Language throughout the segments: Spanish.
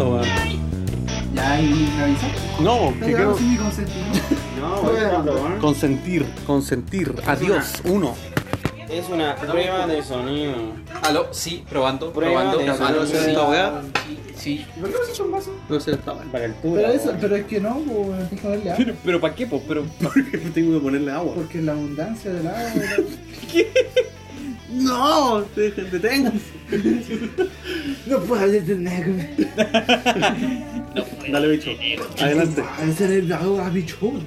Está grabando, weón. Ya, y me avisó. No, Está que quiero sin mi consentimiento. No, Estoy grabando. consentir, consentir. Adiós, uno. es una prueba de sonido. Aló, sí, probando, Prueba probando. de Aló, sonido. sí. esta weá? Sí. ¿Y ¿Por qué no se echa un vaso? No sé, está. Para altura. Pero, eso, pero es que no, pues, tienes que ponerle agua. Pero, pero ¿para qué, po? Pero, Porque tengo que ponerle agua. Porque la abundancia del agua. No, deténganse. No puedo hacer nada con Dale, bicho. Adelante. el agua, bichón.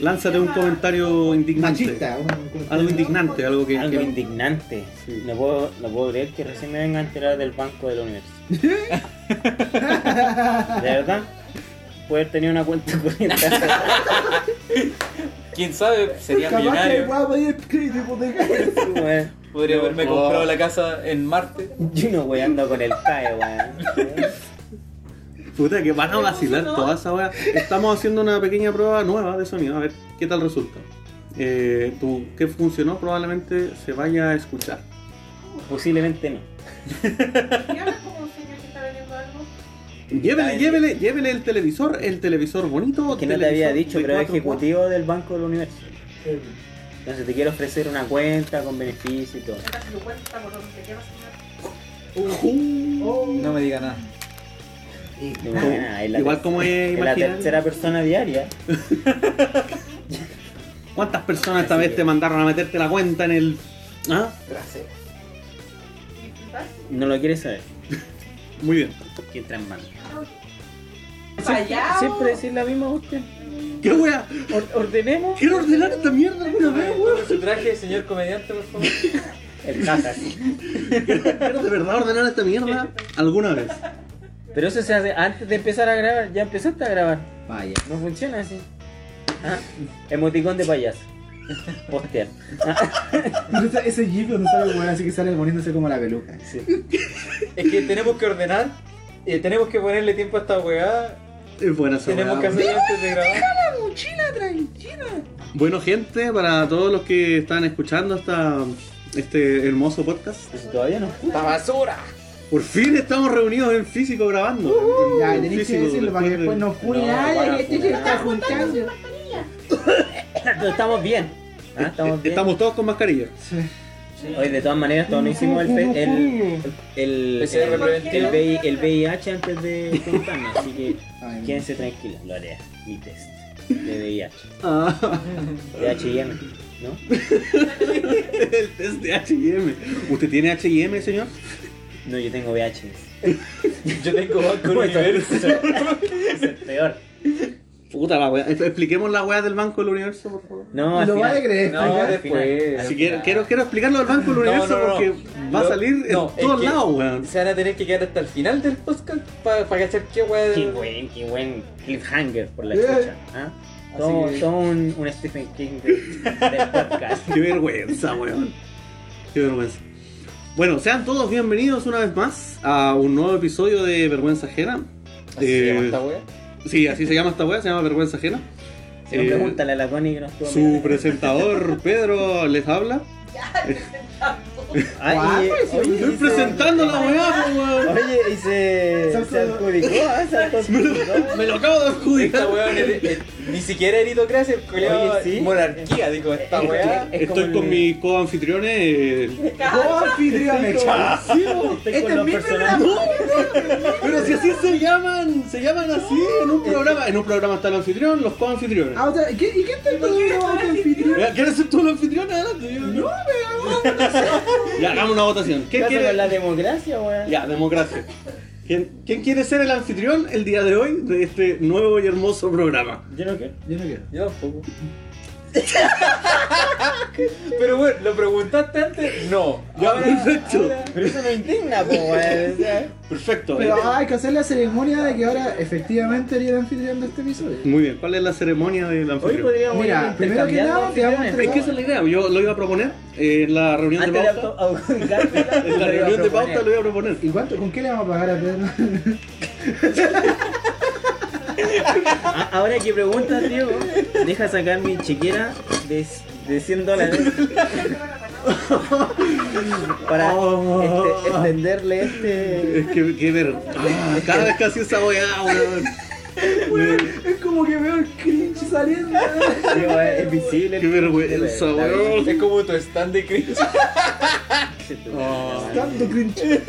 Lánzate un comentario indignante. Machista. un comentario. Algo indignante, algo que. Algo que- indignante. No puedo, no puedo creer que recién me venga a enterar del banco del universo. ¿De verdad? Puede haber tenido una cuenta corriente. quién sabe, sería Capaz que millonario. voy a pedir crédito. Podría haberme No. comprado la casa en Marte. Yo no voy ando con el CAE, weón. Puta, que van a vacilar toda esa weá. Estamos haciendo una pequeña prueba nueva de sonido, a ver qué tal resulta. Eh, tu, ¿Qué funcionó? Probablemente se vaya a escuchar. Posiblemente no. Llévele, llévele, llévele el televisor, el televisor bonito. Que no te había dicho, pero es cuatro ejecutivo del Banco del Universo. Entonces te quiero ofrecer una cuenta con beneficio y todo. Acá se lo cuenta por donde se llama señor. Uh, Oh. No me diga nada. No la Igual como es la tercera persona diaria. ¿Cuántas personas esta vez te mandaron a meterte la cuenta en el. ¿Ah? ¿Disfrutar? No lo quieres saber. Muy bien. Que entra en mano. Fallado. Siempre decir la misma usted. ¿Qué wea? Or- ordenemos Quiero ordenar esta mierda alguna vez, weón. Con su traje, señor comediante, por favor. el cajas. Quiero de verdad ordenar esta mierda alguna vez. Pero eso se hace antes de empezar a grabar. Ya empezaste a grabar. Vaya. No funciona así. Ah, emoticón de payaso. Postear. Ese- Ese jeep donde sale el weón así que sale poniéndose como la peluca. Sí. Es que tenemos que ordenar. Tenemos que ponerle tiempo a esta weá. Es buena esa Tenemos que weá. hacerlo antes de grabar. Mochila tranquila. Bueno, gente, para todos los que están escuchando esta, este hermoso podcast, Eso todavía no. ¡La basura! por fin estamos reunidos en físico grabando. Ya, En tenéis que decirlo para que después de- no funen este se funar. está juntando. Estamos bien. Ah, Estamos bien. Estamos todos con mascarilla. Sí. Hoy de todas maneras todos nos hicimos el, fe- el, el, el, el el VIH antes de juntarnos, así que quédense tranquilos, lo haré, mi test de VIH, Ah, de H&M, ¿no? el test de HM. ¿Usted tiene HM, señor? No, yo tengo VIH. Yo tengo Banco Universo. Es peor. Puta la wea. Expliquemos la wea del Banco del Universo, por favor. No, al Lo final- vaya a creer, No, después. Así que quiero, quiero explicarlo del Banco del Universo No, no, no. porque va a salir en todos lados, weón. Se van a tener que quedar hasta el final del podcast para cachar qué weá. Qué buen, qué buen cliffhanger por la Eh. chucha. ¿ah? Todo, que- todo un, un Stephen King de- del podcast. Qué vergüenza, weón. Qué vergüenza. Bueno, sean todos bienvenidos una vez más a un nuevo episodio de Vergüenza Ajena. ¿Así se llama Eh, esta weá? Sí, así se llama esta wea, se llama Vergüenza Ajena. Si no, Eh, pregúntale a la Connie que nos Su mirando. presentador, Pedro, les habla. Ay, Guapo, y- ese oye, Estoy se- presentando la weá, weón. Oye, y se, Se se adjudicó, ¿ah? se adjudicó. Me lo acabo de Esta adjudicar. weá eh, ni siquiera meritocracia, el culiao Oye, sí. monarquía, digo, esta weá. es Estoy como con el- mis co-anfitriones. eh, po. Estoy Este con es los mi personajes. Pero si así se llaman, se llaman así en un programa. En un programa está el anfitrión, los co-anfitriones. Ah, o sea, ¿qué- ¿Y qué está todo el anfitrión? Ya, ¿Quieres ser tú el anfitrión? Adelante. yo- No, Ya, hagamos una votación. ¿Quién ¿Qué quiere? con la democracia, weón? Ya, democracia. ¿Quién, quién quiere ser el anfitrión el día de hoy de este nuevo y hermoso programa? Yo no quiero. Yo no quiero. Yo tampoco. Pero bueno, ¿lo preguntaste antes? No. Ya, Ahora- perfecto. ahora- Pero eso no indigna, po, weón. Perfecto. Pero Eh, hay que hacer la ceremonia de que ahora efectivamente eres el anfitrión de este episodio. Muy bien, ¿cuál es la ceremonia del Hoy anfitrión? podríamos Mira, ir primero que nada, te vamos a anfitriones. Es que esa es la idea, yo lo iba a proponer eh, en la reunión de Antes de pauta. En la reunión de pauta lo iba a proponer. ¿Y cuánto, con qué le vamos a pagar a Pedro? Ahora que preguntas, Diego, deja sacar mi chequera de, de 100 dólares. Para Oh. este- extenderle este. Es que, que ver. ah, cada vez que hacía esa weá, weón. Es como que veo el cringe saliendo. Sí, es visible. Qué vergüenza, weón. Es como tu stand de cringe. Ah. Tanto cringe.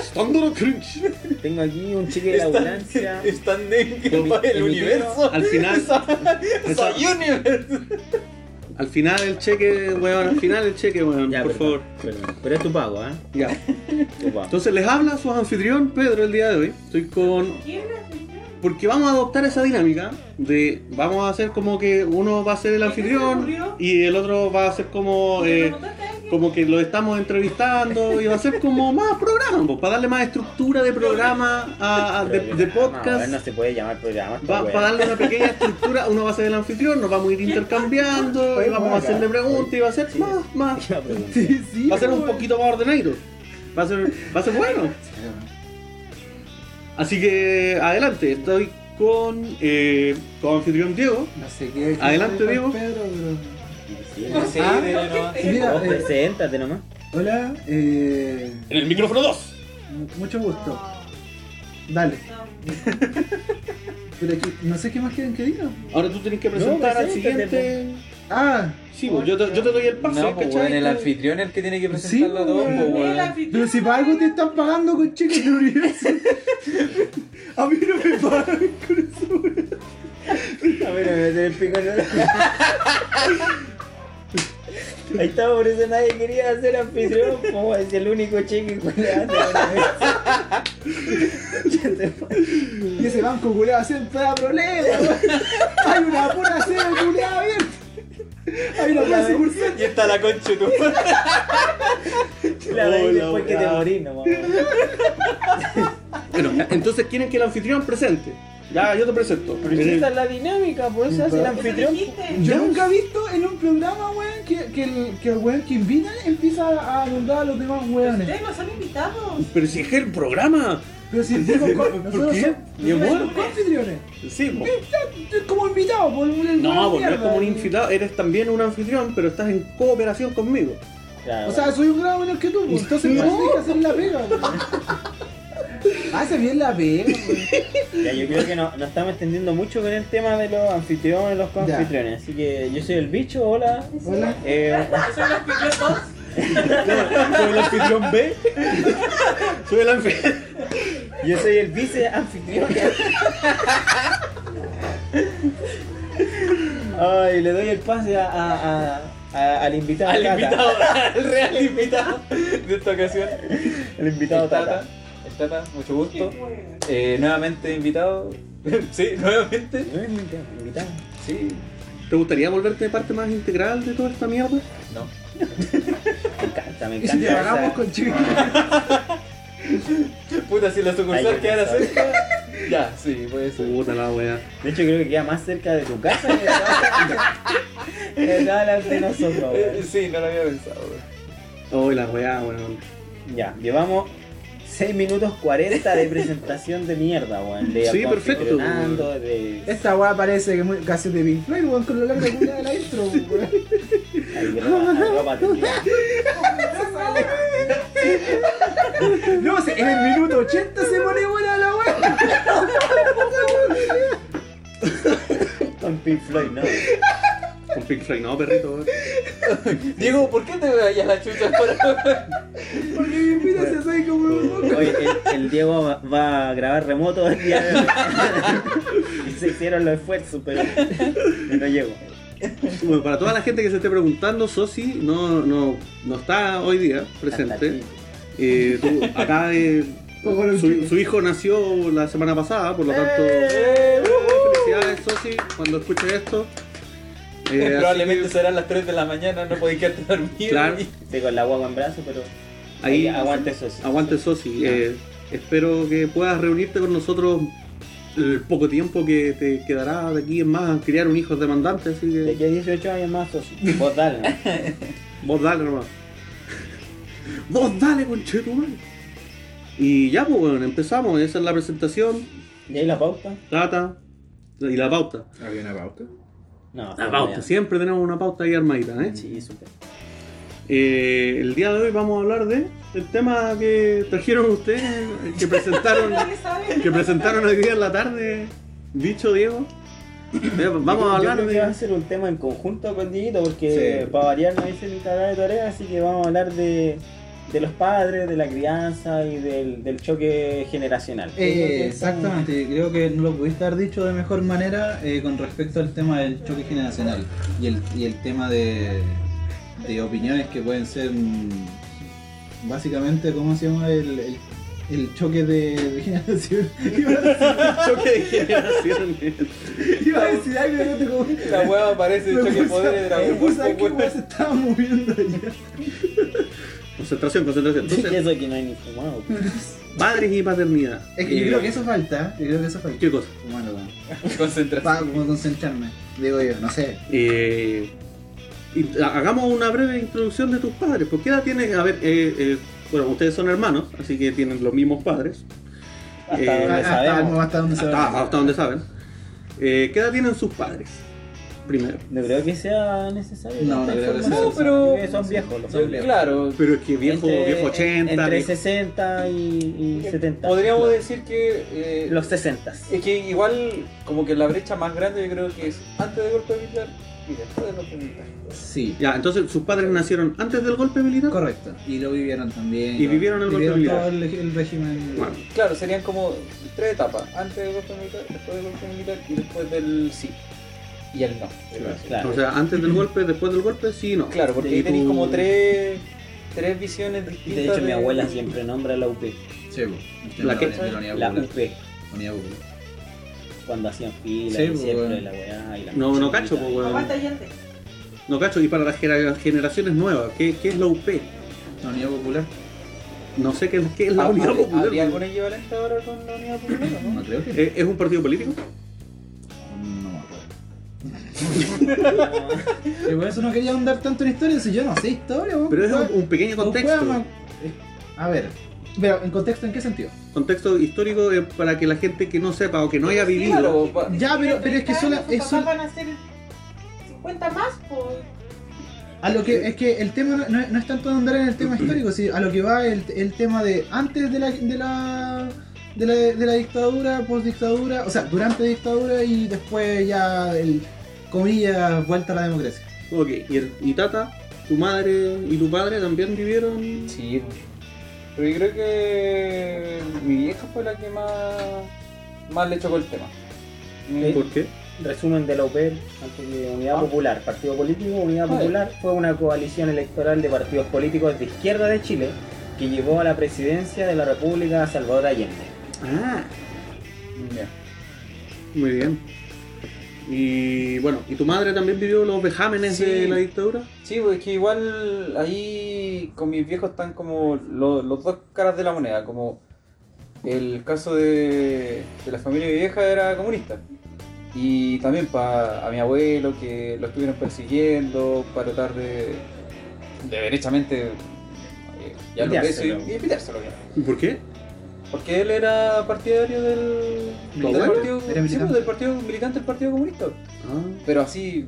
Estándar cringe. Tengo aquí un cheque de la ambulancia. Emi- va el universo. Al final, esa- universo. al final el cheque, weón, al final el cheque, weón, Ya, por favor. Pero es tu pago, ¿ah? Ya. Tu pago. Entonces les habla su anfitrión Pedro el día de hoy. Estoy con. ¿Quién es el Porque vamos a adoptar esa dinámica de. Vamos a hacer como que uno va a ser el ¿Qué se te anfitrión y el otro va a ser como. eh, como que lo estamos entrevistando y va a ser como más programa, pues, para darle más estructura de programa a, a- de, podcast. No se puede llamar programa. Va, para darle una pequeña estructura, uno va a ser el anfitrión, nos vamos a ir intercambiando y vamos a hacerle preguntas y va a ser más, más. Sí, sí. va a ser un weón. poquito más ordenadito. Va a ser, va a ser bueno. Así que adelante, estoy con, eh, con anfitrión Diego. No sé qué. Adelante, Diego. Pedro, Sí, Ah, de nomás. pero- Mira, Vos eh, preséntate nomás. hola, eh, En el micrófono 2. mucho gusto. Dale. Pero aquí, no sé qué más quieren que diga. Ahora tú tienes que presentar al preséntate, siguiente. Ah, Sí, pues, yo te, yo te doy el pase, No, pues ¿cachai? weón, el anfitrión es el que tiene que Sí, presentarlo a todos, weón. pues, El weón. anfitrión. pero si para algo te están pagando con cheques de universo. A mí no me pagan con eso. A ver, me meter el pico en el... Ahí estaba, por eso nadie quería ser anfitrión, como es el único cheque que le hace Y ese banco culeado siempre da problemas, weón. Hay una pura sede culeada abierta. Hay una pura sucursal. Y está la concha tu La de después que te morís, no Bueno, entonces quieren que el anfitrión presente. Ya, yo te presento. Pero si esta es la dinámica, por eso hace el anfitrión. Yo nunca he visto en un programa, weón, que, que, el, que el weón que invita empieza a nombrar a los demás weones. Ustedes no son invitados. Pero si es el programa. Pero si con- nosotros qué? Mi amor. anfitriones. Sí, po. Es como invitado por un No, pues no es como un invitado, eres también un anfitrión, pero estás en cooperación conmigo. Claro, O sea, soy un grado menor que tú, pues, entonces no tienes que hacer la pega. Hace bien la pega, ya, yo creo que no, nos estamos extendiendo mucho con el tema de los anfitriones, los coanfitriones. Así que yo soy el bicho, hola. Hola. Eh, Yo soy el anfitrión dos. Soy el anfitrión B. Soy el anfitrión. yo soy el vice anfitrión. Ay, le doy el pase a, a- a- a- al invitado. Al Tata. invitado, al real invitado de esta ocasión. El invitado El Tata. Tata. Tata, mucho gusto. Eh, nuevamente invitado. sí, nuevamente. Es invitado, invitado. Sí. ¿Te gustaría volverte parte más integral de toda esta mierda? No. Me encanta, me Y si te encanta. pagamos con chicos. Puta, si la sucursal quedara ya cerca. Ya, sí, puede ser. Puta la wea. De hecho, creo que queda más cerca de tu casa que de todas- que de todas las de nosotros. Eh, sí, no lo había pensado. Oh, la wea, weón. Ya, llevamos 6 minutos 40 de presentación de mierda, weón. De Sí, perfecto, de. Esta weá parece que muy, casi de Pink Floyd, weón, con lo largo que de la intro, weón. No, se- en el minuto 80 se pone buena la weá. Con Pink Floyd, ¿no? Con Pink Floyd, no, perrito. weón. Diego, ¿por qué te vayas la chucha para Porque mi vida se soy como un poco. Oye, el, el Diego va, va a grabar remoto el día de hoy. y se hicieron los esfuerzos, pero no llego. Bueno, para toda la gente que se esté preguntando, Sosi no, no, no está hoy día presente. Eh, tú- acá eh, su, hijo nació la semana pasada, por lo tanto, ¡Eh! felicidades, Sosi, cuando escuche esto. Eh, Probablemente que serán las 3 de la mañana, no podéis quedarte dormido. Claro. y- Sí, con la guagua en brazo, pero. ahí aguante eso. sí. Aguante Sosi. Eh, espero que puedas reunirte con nosotros el poco tiempo que te quedará de aquí en más criar un hijo demandante, así De que aquí a 18 años más, socio. Vos dale, ¿no? vos dale nomás. Vos dale, conchetumare. Y ya, pues bueno, empezamos. Esa es la presentación. ¿Y ahí la pauta? Tata y la pauta. ¿Había una pauta? No, La pauta, siempre tenemos una pauta ahí armadita, ¿eh? Sí, súper. Eh, el día de hoy vamos a hablar de el tema que trajeron ustedes, que presentaron, que presentaron hoy día en la tarde. Dicho Diego. Vamos a Yo hablar creo que va a de. ser un tema en conjunto con Dieguito porque Sí. para variar no hice mi cagada de tarea, así que vamos a hablar de, de los padres, de la crianza y del, del choque generacional. Eh, Exactamente, creo que no lo pudiste haber dicho de mejor manera eh, con respecto al tema del choque generacional y el, y el tema de, de opiniones que pueden ser mm, básicamente, ¿cómo se llama? El, el, el choque de, de generación. Iba a decir- choque de generaciones. Iba a decir algo y no te como- La hueá parece el choque de poder de qué pues, hueá se estaba moviendo allá. Concentración, concentración. Sí, Entonces, eso que no hay ni fumado. padres y paternidad. Es que yo Eh, creo que eso falta, yo creo que eso falta. ¿Qué cosa? Humano, weón. Concentración. Para como concentrarme, digo yo, no sé. Eh, y hagamos una breve introducción de tus padres. ¿Por qué edad tienes? A ver, eh, eh, bueno, ustedes son hermanos, así que tienen los mismos padres. Hasta Eh, donde Hasta, sabemos. hasta donde se Hasta, hasta donde saben. Eh, ¿Qué edad tienen sus padres? Primero. No creo que sea necesario. No, no creo que sea información. No, pero- son viejos los Sí, son viejos. Claro. Pero es que viejo, Entre- viejo 80. Entre viejo- 60 y, y 70. Podríamos Claro. decir que. eh, Los 60. Es que igual, como que la brecha más grande yo creo que es antes del golpe militar y después del golpe militar. Sí, Ya, entonces sus padres nacieron antes del golpe militar. correcto. Y lo vivieron también. Y vivieron el golpe Vivieron militar. todo el, el régimen. Bueno, Claro, serían como tres etapas: antes del golpe militar, después del golpe militar y después del sí. Y el no. Claro. o sea, antes del golpe, después del golpe, sí y no. Claro, porque ahí tenéis tú- como tres, tres visiones De distintas. hecho, mi abuela siempre nombra la UP. Sí. ¿La qué? De la. UP. Cuando hacían fila, Sí, y pues, siempre la weá y la No, no cacho, pues, weón. No cacho, y para las genera- generaciones nuevas, ¿qué, qué es la UP? La unidad popular. No sé qué, qué es la Ah, Unidad ¿habría- Popular. ¿Habría algún equivalente ahora con la unidad popular No no? creo que. ¿Es, es un partido político? Y por eso no quería ahondar tanto en historia, si yo no sé historia, weón. Pero es un, un pequeño contexto. weón, eh, A ver, pero ¿en contexto en qué sentido? Contexto histórico eh, para que la gente que no sepa o que no haya vivido. Claro, Ya, pero, pero es que Sus es van a ser 50 más, pues. A lo que es que el tema no, no es- no es tanto andar en el tema histórico, sino a lo que va el, el tema de antes de la de la de la, de la dictadura, post dictadura, o sea, durante la dictadura y después ya el comillas vuelta a la democracia. Ok, y, el- y Tata, tu madre y tu padre también vivieron. Sí, pero yo creo que mi vieja fue la que más, más le chocó el tema. ¿Por qué? Resumen de la UP, antes de Unidad Ah. Popular. Partido Político, Unidad Ah, Popular fue una coalición electoral de partidos políticos de izquierda de Chile que llevó a la presidencia de la República a Salvador Allende. Ah, Ya. muy bien. Y bueno, ¿y tu madre también vivió los vejámenes Sí. de la dictadura? Sí, pues es que igual ahí con mis viejos están como lo- los dos caras de la moneda, como el caso de, de la familia de mi vieja era comunista. Y también para a mi abuelo que lo estuvieron persiguiendo para tratar de, de derechamente eh, ya lo y, y pitárselo ya. ¿Y por qué? Porque él era partidario del, ¿Tu del partido, Era sí, pues, militante. del partido militante del Partido Comunista. Ah, Pero así,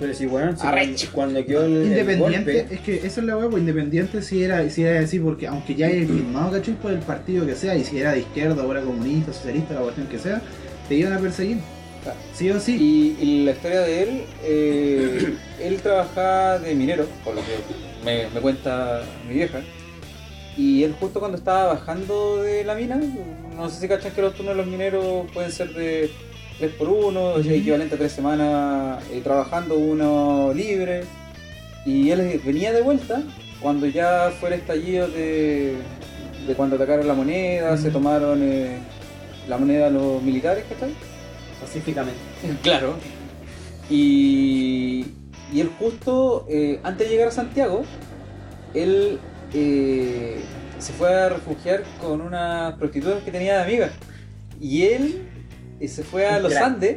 Pero sí, bueno, sí, Arrecho. cuando quedó el, el Independiente, golpe, es que eso es la hueá, pues independiente si era, si era así, porque aunque ya haya firmado, ¿cachai? Por el partido que sea, y si era de izquierda o era comunista, socialista, la cuestión que sea, te iban a perseguir. Claro. Sí o sí. Y, y la historia de él, eh, él trabajaba de minero, por lo que me, me cuenta mi vieja. Y él justo cuando estaba bajando de la mina, no sé si cachan que los turnos de los mineros pueden ser de 3 por 1, o sea, equivalente a 3 semanas eh, trabajando, uno libre. Y él venía de vuelta cuando ya fue el estallido de, de cuando atacaron la moneda, se tomaron eh, la moneda los militares, ¿cachai? pacíficamente. Claro. Y, y él justo, eh, antes de llegar a Santiago, él eh, se fue a refugiar con unas prostitutas que tenía de amigas. Y él eh, se fue a los. Andes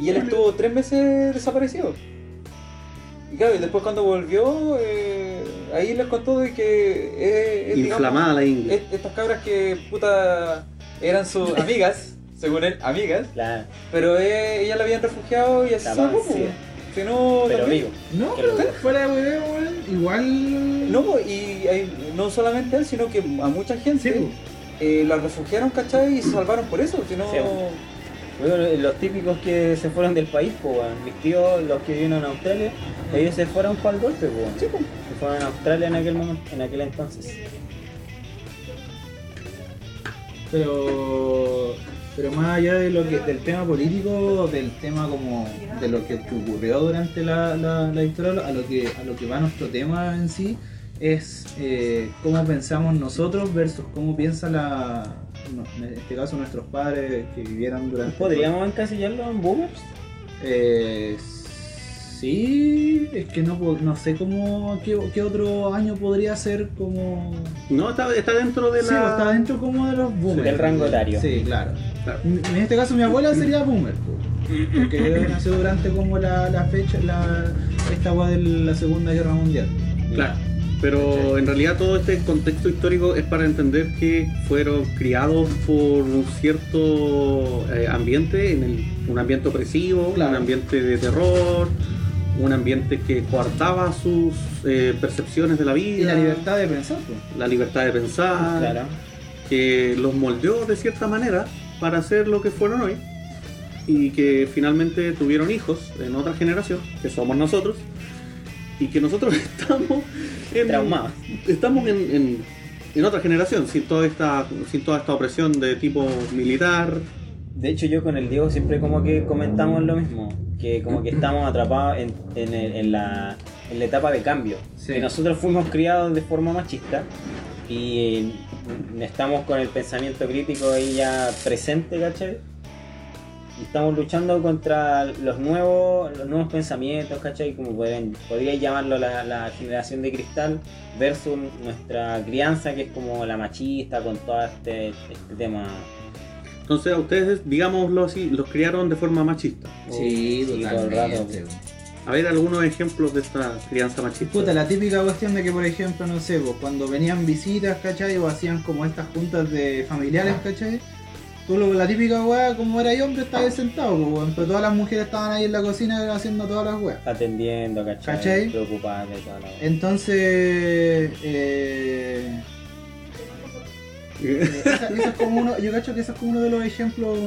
y él estuvo tres meses desaparecido. Y claro, y después cuando volvió, eh, ahí les contó de que... es, digamos, inflamada la India. es- estas cabras que puta eran sus amigas, según él, amigas, pero eh, ella la habían refugiado y así Si no, Pero también. vivo. No, pero fuera de weón, igual. No, y hay- no solamente él, sino que a mucha gente Sí, eh, la refugiaron, ¿cachai? Y se salvaron por eso. Si no, Sí. Bueno, los típicos que se fueron del país, pues, weón. mis tíos, los que vivieron en Australia, ellos se fueron para el golpe, pues. Sí, po. Se fueron a Australia en aquel momento, en aquel entonces. Pero, pero más allá de lo que, del tema político, del tema como de lo que, que ocurrió durante la, la, la dictadura, a lo que a lo que va nuestro tema en sí es eh, cómo pensamos nosotros versus cómo piensa la, en este caso nuestros padres que vivieron durante. ¿Podríamos encasillarlo en boomers? Eh, sí, es que no, no sé cómo qué, qué otro año podría ser como No, está, está dentro de Sí, la. está dentro como de los boomers. Del rango etario. Sí, claro. Claro. En este caso mi abuela sería boomer, po. porque nació durante como la, la fecha, la, esta weá de la Segunda Guerra Mundial. Claro. Pero en realidad todo este contexto histórico es para entender que fueron criados por un cierto eh, ambiente, en el- un ambiente opresivo, Claro. un ambiente de terror, un ambiente que coartaba sus eh, percepciones de la vida, Y la libertad de pensar, la libertad de pensar, Claro. que los moldeó de cierta manera para ser lo que fueron hoy y que finalmente tuvieron hijos en otra generación, que somos nosotros, y que nosotros estamos en, Traumados. estamos en, en- en otra generación, sin toda esta, sin toda esta opresión de tipo militar. De hecho, yo con el Diego siempre como que comentamos lo mismo, que como que estamos atrapados en, en el- en la, en la etapa de cambio. Sí. Que nosotros fuimos criados de forma machista y estamos con el pensamiento crítico ahí ya presente, ¿cachai? Y estamos luchando contra los nuevos, los nuevos pensamientos, ¿cachai? Como pueden, podríais llamarlo la, la generación de cristal versus nuestra crianza que es como la machista con todo este, este tema. Entonces a ustedes, digámoslo así, los criaron de forma machista. Sí, Sí, todo el rato. totalmente. A ver algunos ejemplos de esta crianza machista. Puta, la típica cuestión de que, por ejemplo, no sé, pues, cuando venían visitas, ¿cachai? O hacían como estas juntas de familiares, ¿cachai? Tú lo- la típica weá, como era yo, hombre, estaba ahí sentado, pues, weón, pero todas las mujeres estaban ahí en la cocina haciendo todas las weas. atendiendo, ¿cachai? ¿Cachai? Preocupada y toda la wea. Entonces, eh, esa- esa es como uno, yo cacho que ese es como uno de los ejemplos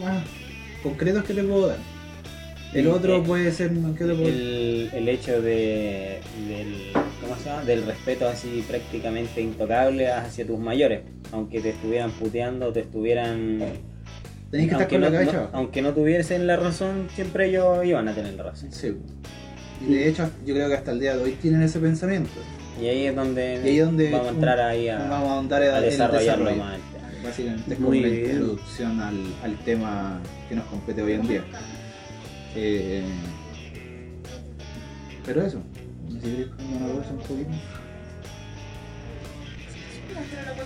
más concretos que te puedo dar. El otro eh, puede ser, ¿qué te puedo el, el hecho de, del, ¿cómo se llama? del respeto así prácticamente intocable hacia tus mayores, aunque te estuvieran puteando, te estuvieran... Tenés que estar aunque con la no, cabeza. no- aunque no tuviesen la razón, siempre ellos iban a tener la razón. Sí. Y de hecho, yo creo que hasta el día de hoy tienen ese pensamiento. Y ahí es donde, Y ahí es donde vamos a entrar ahí a, Vamos a andar a el desarrollarlo desarrollo. más. Básicamente es Muy como una bien. introducción al, al tema que nos compete hoy en día. Eh, pero eso. No sé si un poquito.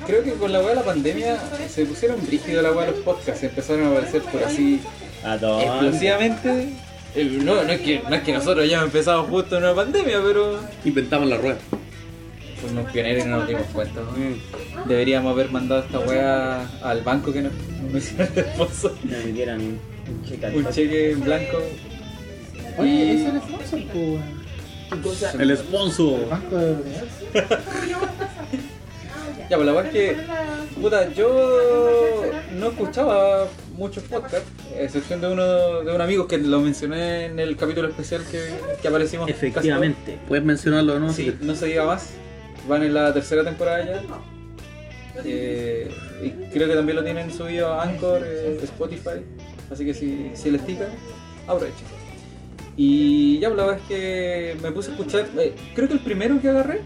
Creo que con la weá de la pandemia se pusieron brígidos la weá de los podcasts, empezaron a aparecer por así explosivamente. No, no es que, no es que nosotros hayamos empezado justo en una pandemia, pero Inventamos la rueda. Fuimos pioneros y no nos dimos cuenta. ¿no? Mm, Deberíamos haber mandado esta weá al banco que nos, nos hicieron el sponsor. me metieran un, un cheque Un cheque en blanco. Oye, Y- ese es el sponsor, po, weón. El sponsor. El banco de Universal. Ya, pues la weá es que, puta, yo no escuchaba muchos podcasts, a excepción de uno de un amigo que lo mencioné en el capítulo especial que, que aparecimos. Efectivamente. ¿Puedes mencionarlo no? Sí, no se diga más. Van en la tercera temporada ya. Eh, y creo que también lo tienen subido a Anchor, eh, Spotify. Así que si, si les pica, aprovechen. Y ya, pues, la verdad es que me puse a escuchar. eh, creo que el primero que agarré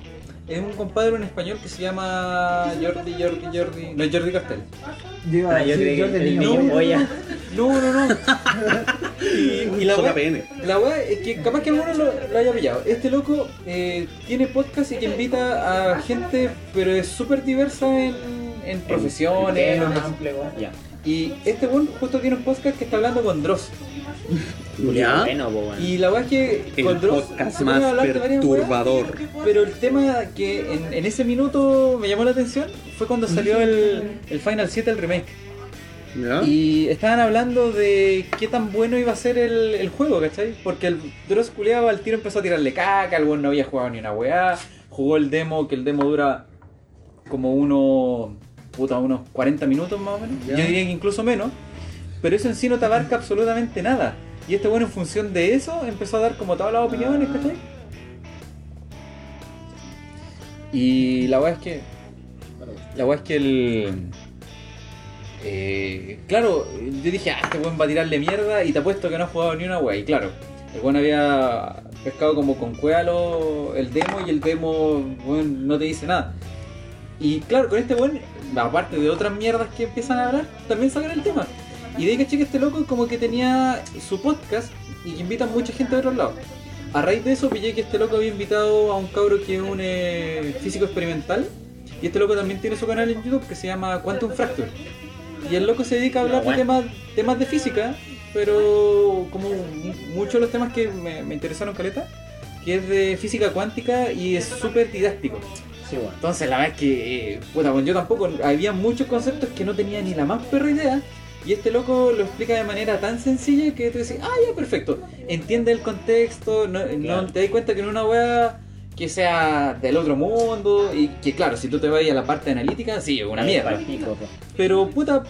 es un compadre en español que se llama Jordi, Jordi, Jordi. No es Jordi Castel. Yo Ah, yo creí que de el niño. polla. No, no, no. y, y la weá- JPN. la weá es que capaz que alguno lo, lo haya pillado. Este loco eh, tiene podcast y que invita a gente, pero es súper diversa en, en profesiones. Temas en- amplios, Ya. Y este weón justo tiene un podcast que está hablando con Dross. Pues. Y la weá es que El con Dross podcast más weas, perturbador. Pero el tema que en, en ese minuto me llamó la atención fue cuando salió el, el Final 7, el remake. ¿Ya? Y estaban hablando de qué tan bueno iba a ser el, el juego, ¿cachai? Porque el Dross culiado al tiro empezó a tirarle caca, el weón no había jugado ni una weá, jugó el demo, que el demo dura como uno, puta, unos 40 minutos más o menos, Ya. yo diría que incluso menos, pero eso en sí no te abarca absolutamente nada. Y este bueno en función de eso empezó a dar como todas las opiniones, ¿cachai? Y la weá es que. La weá es que el. eh, claro, yo dije, ah, este weón va a tirarle mierda y te apuesto que no ha jugado ni una weá. Y claro, el weón había pescado como con cueva lo- el demo y el demo weón, no te dice nada. Y claro, con este weón, aparte de otras mierdas que empiezan a hablar, también sacan el tema. Y de ahí caché que este loco como que tenía su podcast y que invitan mucha gente de otros lados. A raíz de eso pillé que este loco había invitado a un cabro que es un eh, físico experimental. Y este loco también tiene su canal en YouTube que se llama Quantum Fracture. Y el loco se dedica a hablar de temas, temas de física, pero como mu- muchos de los temas que me, me interesaron caleta, que es de física cuántica y es súper didáctico. Sí, bueno. Entonces la verdad es que, eh, bueno, yo tampoco, había muchos conceptos que no tenía ni la más perra idea. Y este loco lo explica de manera tan sencilla que tú dices, ah, ya, perfecto. Entiende el contexto, no, te das cuenta que en una wea que sea del otro mundo. Y que, claro, si tú te vas a la parte analítica, sí, es una mierda. Pero, puta,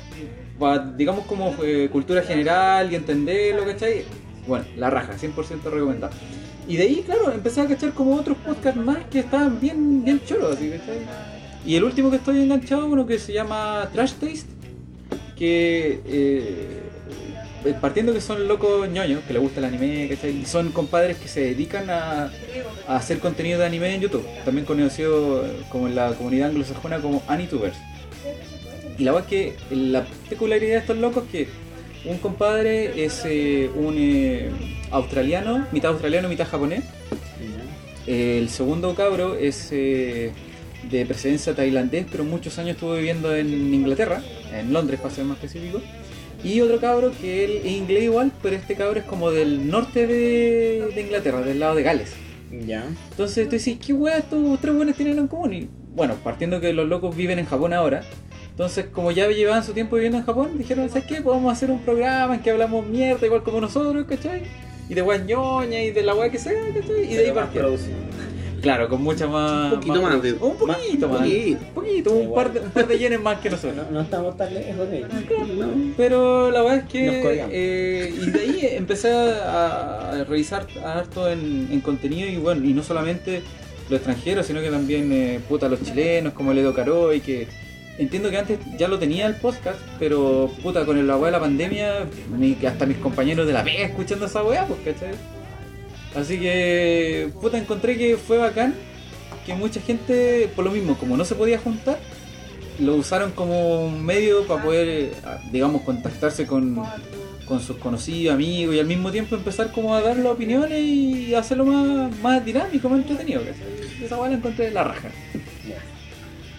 digamos como eh, cultura general y entenderlo, ¿cachai? Bueno, la raja, 100% recomendado. Y de ahí, claro, empecé a cachar como otros podcasts más que estaban bien, bien choros, ¿cachai? Y el último que estoy enganchado, uno que se llama Trash Taste, que eh, partiendo que son locos ñoños, que les gusta el anime, ¿cachai? Y son compadres que se dedican a, a hacer contenido de anime en YouTube, también conocido eh, como en la comunidad anglosajona como Anitubers. Y la verdad es que la peculiaridad de estos locos es que un compadre es eh, un eh, australiano, mitad australiano, mitad japonés. El segundo cabro es eh, de presidencia tailandés, pero muchos años estuvo viviendo en Inglaterra, en Londres para ser más específico. Y otro cabro que él es inglés igual, pero este cabro es como del norte de, de Inglaterra, del lado de Gales. Ya. Entonces tú dices, ¿qué weá estos tres buenos tienen en común? Y bueno, partiendo que los locos viven en Japón ahora. Entonces, como ya llevaban su tiempo viviendo en Japón, dijeron, ¿sabes qué? Podemos hacer un programa en que hablamos mierda igual como nosotros, ¿cachai? Y de weas ñoña y de la weá que sea, ¿cachai? Y de ahí partieron. Claro, con mucha más. Un poquito más de- Un poquito más- poquito. Un poquito, un par de, un par de yenes más que nosotros. No, no estamos tan lejos de ellos. Pero la verdad es que. eh, y de ahí empecé a, a revisar harto en, en contenido y bueno, y no solamente los extranjeros, sino que también eh, puta los chilenos, como el Edo Caroy, que entiendo que antes ya lo tenía el podcast, pero puta con el weá de la pandemia, hasta mis compañeros de la pega escuchando esa weá, pues cachai. Así que puta encontré que fue bacán que mucha gente, por lo mismo, como no se podía juntar, lo usaron como un medio para poder, eh, digamos, contactarse con, con sus conocidos, amigos y al mismo tiempo empezar como a dar las opiniones y hacerlo más, más dinámico, más entretenido. ¿cachai? Esa weá la encontré de la raja.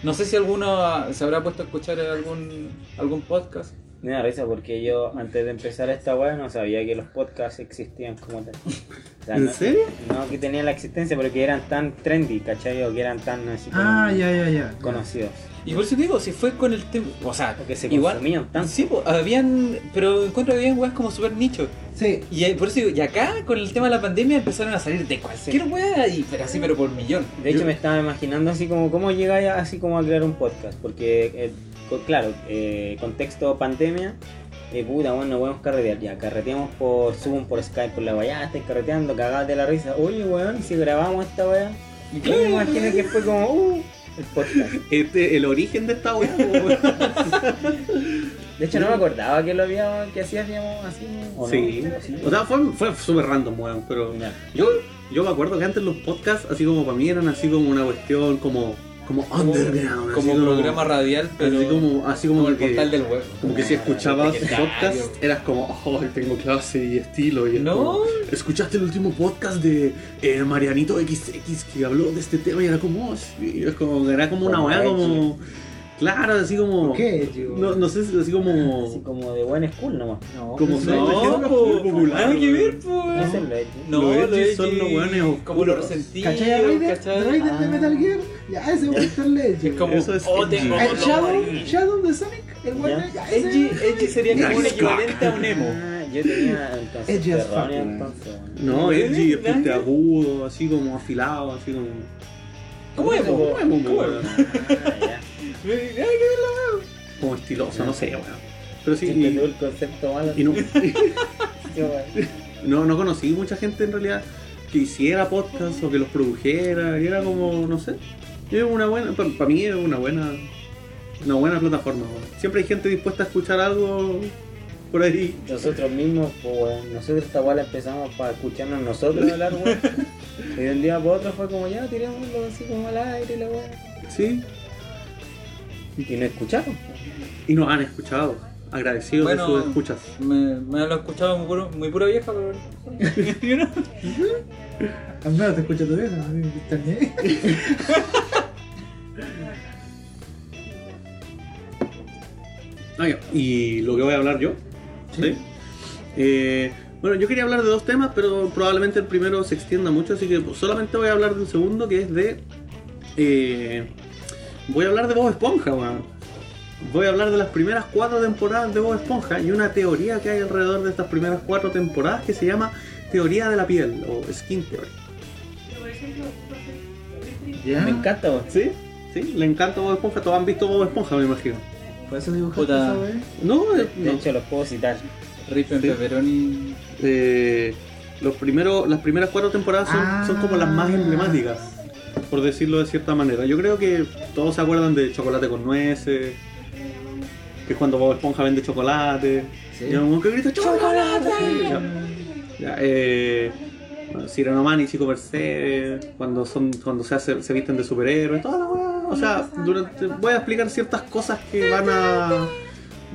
No sé si alguno ah, se habrá puesto a escuchar algún, algún podcast. Me da risa porque yo antes de empezar esta weá no sabía que los podcasts existían como tal. O sea, ¿En no- serio? No que tenían la existencia, pero que eran tan trendy, ¿cachai? O que eran tan así Ah, ya, ya, ya. conocidos. Y por eso digo, si fue con el tema. O sea, Porque se igual. consumían tanto. Sí, pues, habían. Pero encuentro que habían weas como super nicho. Sí. Y por eso digo, y acá con el tema de la pandemia empezaron a salir de cualquier wea y pero así pero por millón. De hecho, me estaba imaginando así como cómo llegáis a- así como a crear un podcast. Porque, eh, claro, eh, contexto pandemia, eh, puta, bueno, no podemos carretear. Ya, carreteamos por Zoom, por Skype, por la weá, ya estáis carreteando, cagadas de la risa. Oye, weón, ¿y si grabamos esta weá. Y yo me imagino que fue como, uh, el podcast. Este, el origen de esta weá, weón. De hecho, no me acordaba que lo había, que así hacíamos así. ¿o no? Sí. O sea, fue, fue súper random, weón, pero Ya. yo, yo me acuerdo que antes los podcasts, así como para mí, eran así como una cuestión como, como underground. Como así programa radial, pero así como, así como, como el que, portal del web. como que si escuchabas podcast, eras como, oh, tengo clase y estilo. Y es No. como, ¿Escuchaste el último podcast de eh, Marianito XX que habló de este tema? Y era como, oh, sí, es como, era como una Como weá como, claro, así como, ¿Por qué, tío? no, no sé, así como, Así como de buen school nomás. No, como pues, no, no, no, po, popular. nada que ver, po. ¿Qué es el edgy? No, Los lo edgy edgy son los weones Como los resentidos, ¿Cachai a Raider? ¿cachai? Raider de Ah. Metal Gear. Ya, ese es Mr. Legend. Es como, Eso es oh, edgy. tengo El Shadow. Shadow de Sonic, el ese- Edgy, edgy sería como un equivalente a un emo. Ah, yo tenía el Edgy as fuck, entonces. No, edgy es puntiagudo, así como afilado, así como. ¿Cómo emo? ¿Cómo emo, ¿Cómo emo? Como estiloso, no sé, weón. Pero sí, Siempre y, tuve el concepto malo. y no, weón. no, no conocí mucha gente en realidad que hiciera podcast o que los produjera, y era como, no sé. Es una buena, para mí es una buena, una buena plataforma. weón. Siempre hay gente dispuesta a escuchar algo por ahí. Nosotros mismos, pues, weón, nosotros esta weá la empezamos para escucharnos nosotros hablar, weón. Y de un día para otro fue como ya, tirémoslo así como al aire, la weá. Sí, Y no escucharon. y nos han escuchado. Agradecidos Bueno, de sus escuchas. Me, me lo he escuchado muy, puro- muy pura vieja, pero. Al menos te escucha tu vieja, a mí me extrañé. Ah, ya. Y lo que voy a hablar yo. ¿sí? Eh, bueno, yo quería hablar de dos temas, pero probablemente el primero se extienda mucho, así que solamente voy a hablar del segundo, que es de. eh, voy a hablar de Bob Esponja, weón. Voy a hablar de las primeras cuatro temporadas de Bob Esponja y una teoría que hay alrededor de estas primeras cuatro temporadas que se llama teoría de la piel o skin theory. ¿Ya? Me encanta, weón. ¿Sí? ¿Sí? Le encanta Bob Esponja, todos han visto Bob Esponja, me imagino. ¿Por eso dibujaste esa? No, eh, De no. hecho, los puedo citar. Rip en Sí. pepperoni. Eh, los primeros, las primeras cuatro temporadas son, Ah. son como las más emblemáticas, por decirlo de cierta manera. Yo creo que todos se acuerdan de chocolate con nueces, que es cuando Bob Esponja vende chocolate. Sí. Y un que grita ¡Chocolate! Ya, ya, eh, bueno, y Chico Mercedes, cuando son, cuando se hace, se visten de superhéroes, toda la weá. O sea, durante, voy a explicar ciertas cosas que van a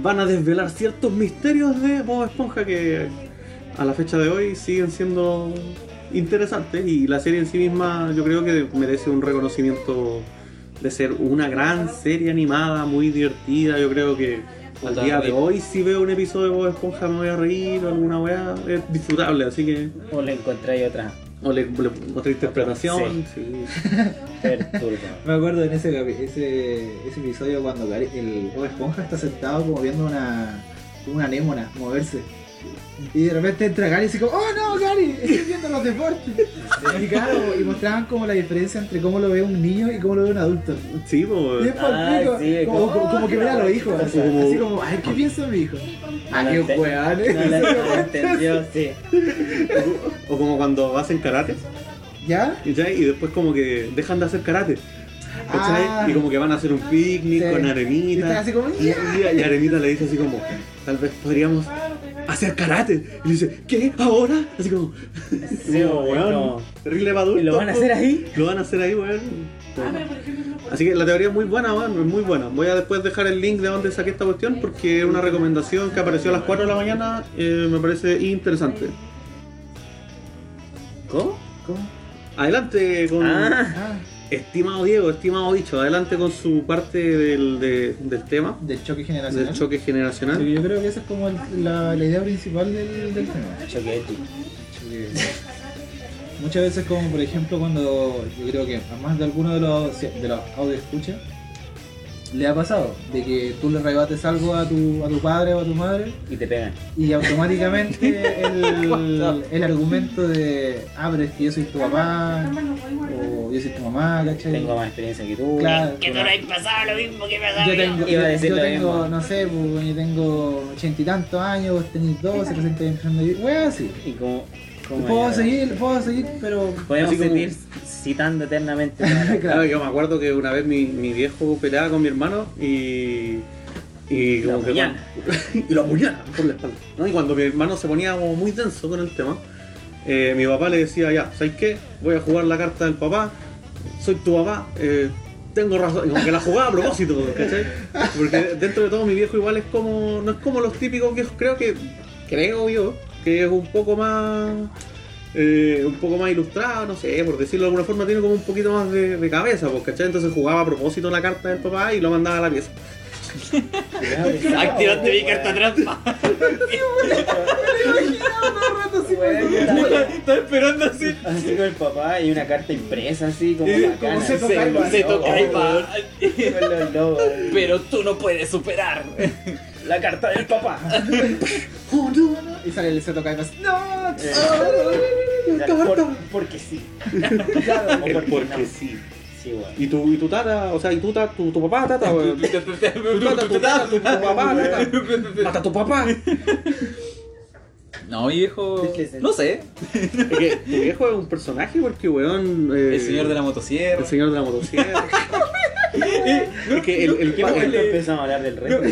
van a desvelar ciertos misterios de Bob Esponja que a la fecha de hoy siguen siendo interesantes y la serie en sí misma yo creo que merece un reconocimiento de ser una gran serie animada, muy divertida, yo creo que al Puta, día de hoy si veo un episodio de Bob Esponja me voy a reír o alguna weá, es disfrutable, así que O le encontré otra. o le, le- otra interpretación, sí. Me acuerdo en ese, ese, ese episodio cuando el Bob Esponja está sentado como viendo una, una anémona moverse. Y de repente entra Gary y dice como, oh no Gary, estoy viendo los deportes. Y claro, y mostraban como la diferencia entre cómo lo ve un niño y cómo lo ve un adulto. Sí, po, Y es Ah, sí, como, como- como, como que ve a los hijos, así Como- así como, ay, ¿qué piensa mi hijo? Ah, No qué lo ente- weón, No la no la entendió, sí. o como cuando hacen karate. ¿Ya? Y después como que dejan de hacer karate. ¿cachai? Ah. y como que van a hacer un picnic Sí. con Y Arenita. así como, Y, y- y Arenita le dice así como, tal vez podríamos hacer karate. Y le dice, ¿qué? ¿Ahora? Así como, Sí, como, weón, terrible ¿Y lo van a hacer ahí? Lo van a hacer ahí, weón. Así que la teoría es muy buena, weón, es muy buena. Voy a después dejar el link de donde saqué esta cuestión porque es una recomendación que apareció a las 4 de la mañana, eh, me parece interesante. ¿Cómo? ¿cómo? Adelante con... Ah, Ah, Estimado Diego, estimado bicho, adelante con su parte del, de- del tema, del choque generacional. del choque generacional. Yo creo que esa es como el- la, la idea principal del, del tema. choque ético. Muchas veces como por ejemplo cuando yo creo que a más de alguno de los de los audio escucha le ha pasado de que tú le rebates algo a tu, a tu padre o a tu madre Y te pegan. y automáticamente el, el argumento de ah pero es que yo soy tu papá o yo soy tu mamá ¿cachai? Tengo más experiencia que tú. Claro. Que tú no has pasado lo mismo que pasaba yo tengo, Iba a yo- decir yo lo tengo mismo. no sé, pues, yo tengo ochenta y tantos años, vos tenés doce, recién te empezando a vivir, wea así. Y como... como Puedo seguir, puedo seguir, pero Podemos como- seguir citando eternamente. la- Claro, yo me acuerdo que una vez mi, mi viejo peleaba con mi hermano y. Y como que y lo apuñala por la espalda. ¿no? Y cuando mi hermano se ponía como muy denso con el tema, eh, mi papá le decía, ya, ¿sabes qué? Voy a jugar la carta del papá, soy tu papá, eh, tengo razón. Y como que la jugaba a propósito, ¿cachai? Porque dentro de todo mi viejo igual es como. no es como los típicos viejos, creo que. Creo yo, que es un poco más. eh, un poco más ilustrado, no sé, por decirlo de alguna forma, tiene como un poquito más de, de cabeza, pues, ¿cachai? Entonces jugaba a propósito la carta del papá y lo mandaba a la pieza. Activaste mi carta trampa. Estaba esperando así. Así con el papá y una carta impresa así como bacana. se toca Se. Pero tú no puedes superar. La carta del papá. Y sale el Seto Kaipas. ¡No! Por- porque sí. Claro, o porque, Porque no. sí. Sí. Y tu, y tu tata, o sea, y tu, tata, tu, tu papá, tata, weón. Tu tata, tu tata, tu, tu papá, tata. Mata a tu papá. No, mi viejo. No sé. Es que tu viejo es un personaje porque, weón. eh, El señor de la motosierra. El señor de la motosierra. Es que el, el, ¿Qué pa- momento el- empezamos a hablar del resto?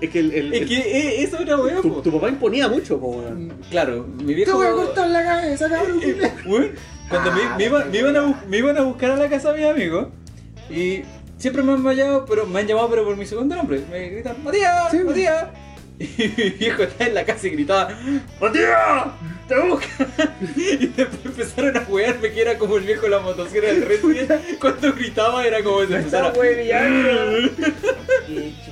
es que el, el- Es que eh, eso era weón. tu, papá imponía mucho, po, weón. Claro, mi ¡Te viejo. voy a cortar la cabeza, cabrón! Cuando me, me iban, me, iban a, bu- me iban a buscar a la casa de mis amigos y siempre me han llamado, pero me han llamado pero por mi segundo nombre. Me gritan, Matías, Sí. Matías. Y mi viejo estaba en la casa y gritaba, Matías, Y después empezaron a jugarme que era como el viejo de la motosierra del Resident. Cuando gritaba era como si empezara.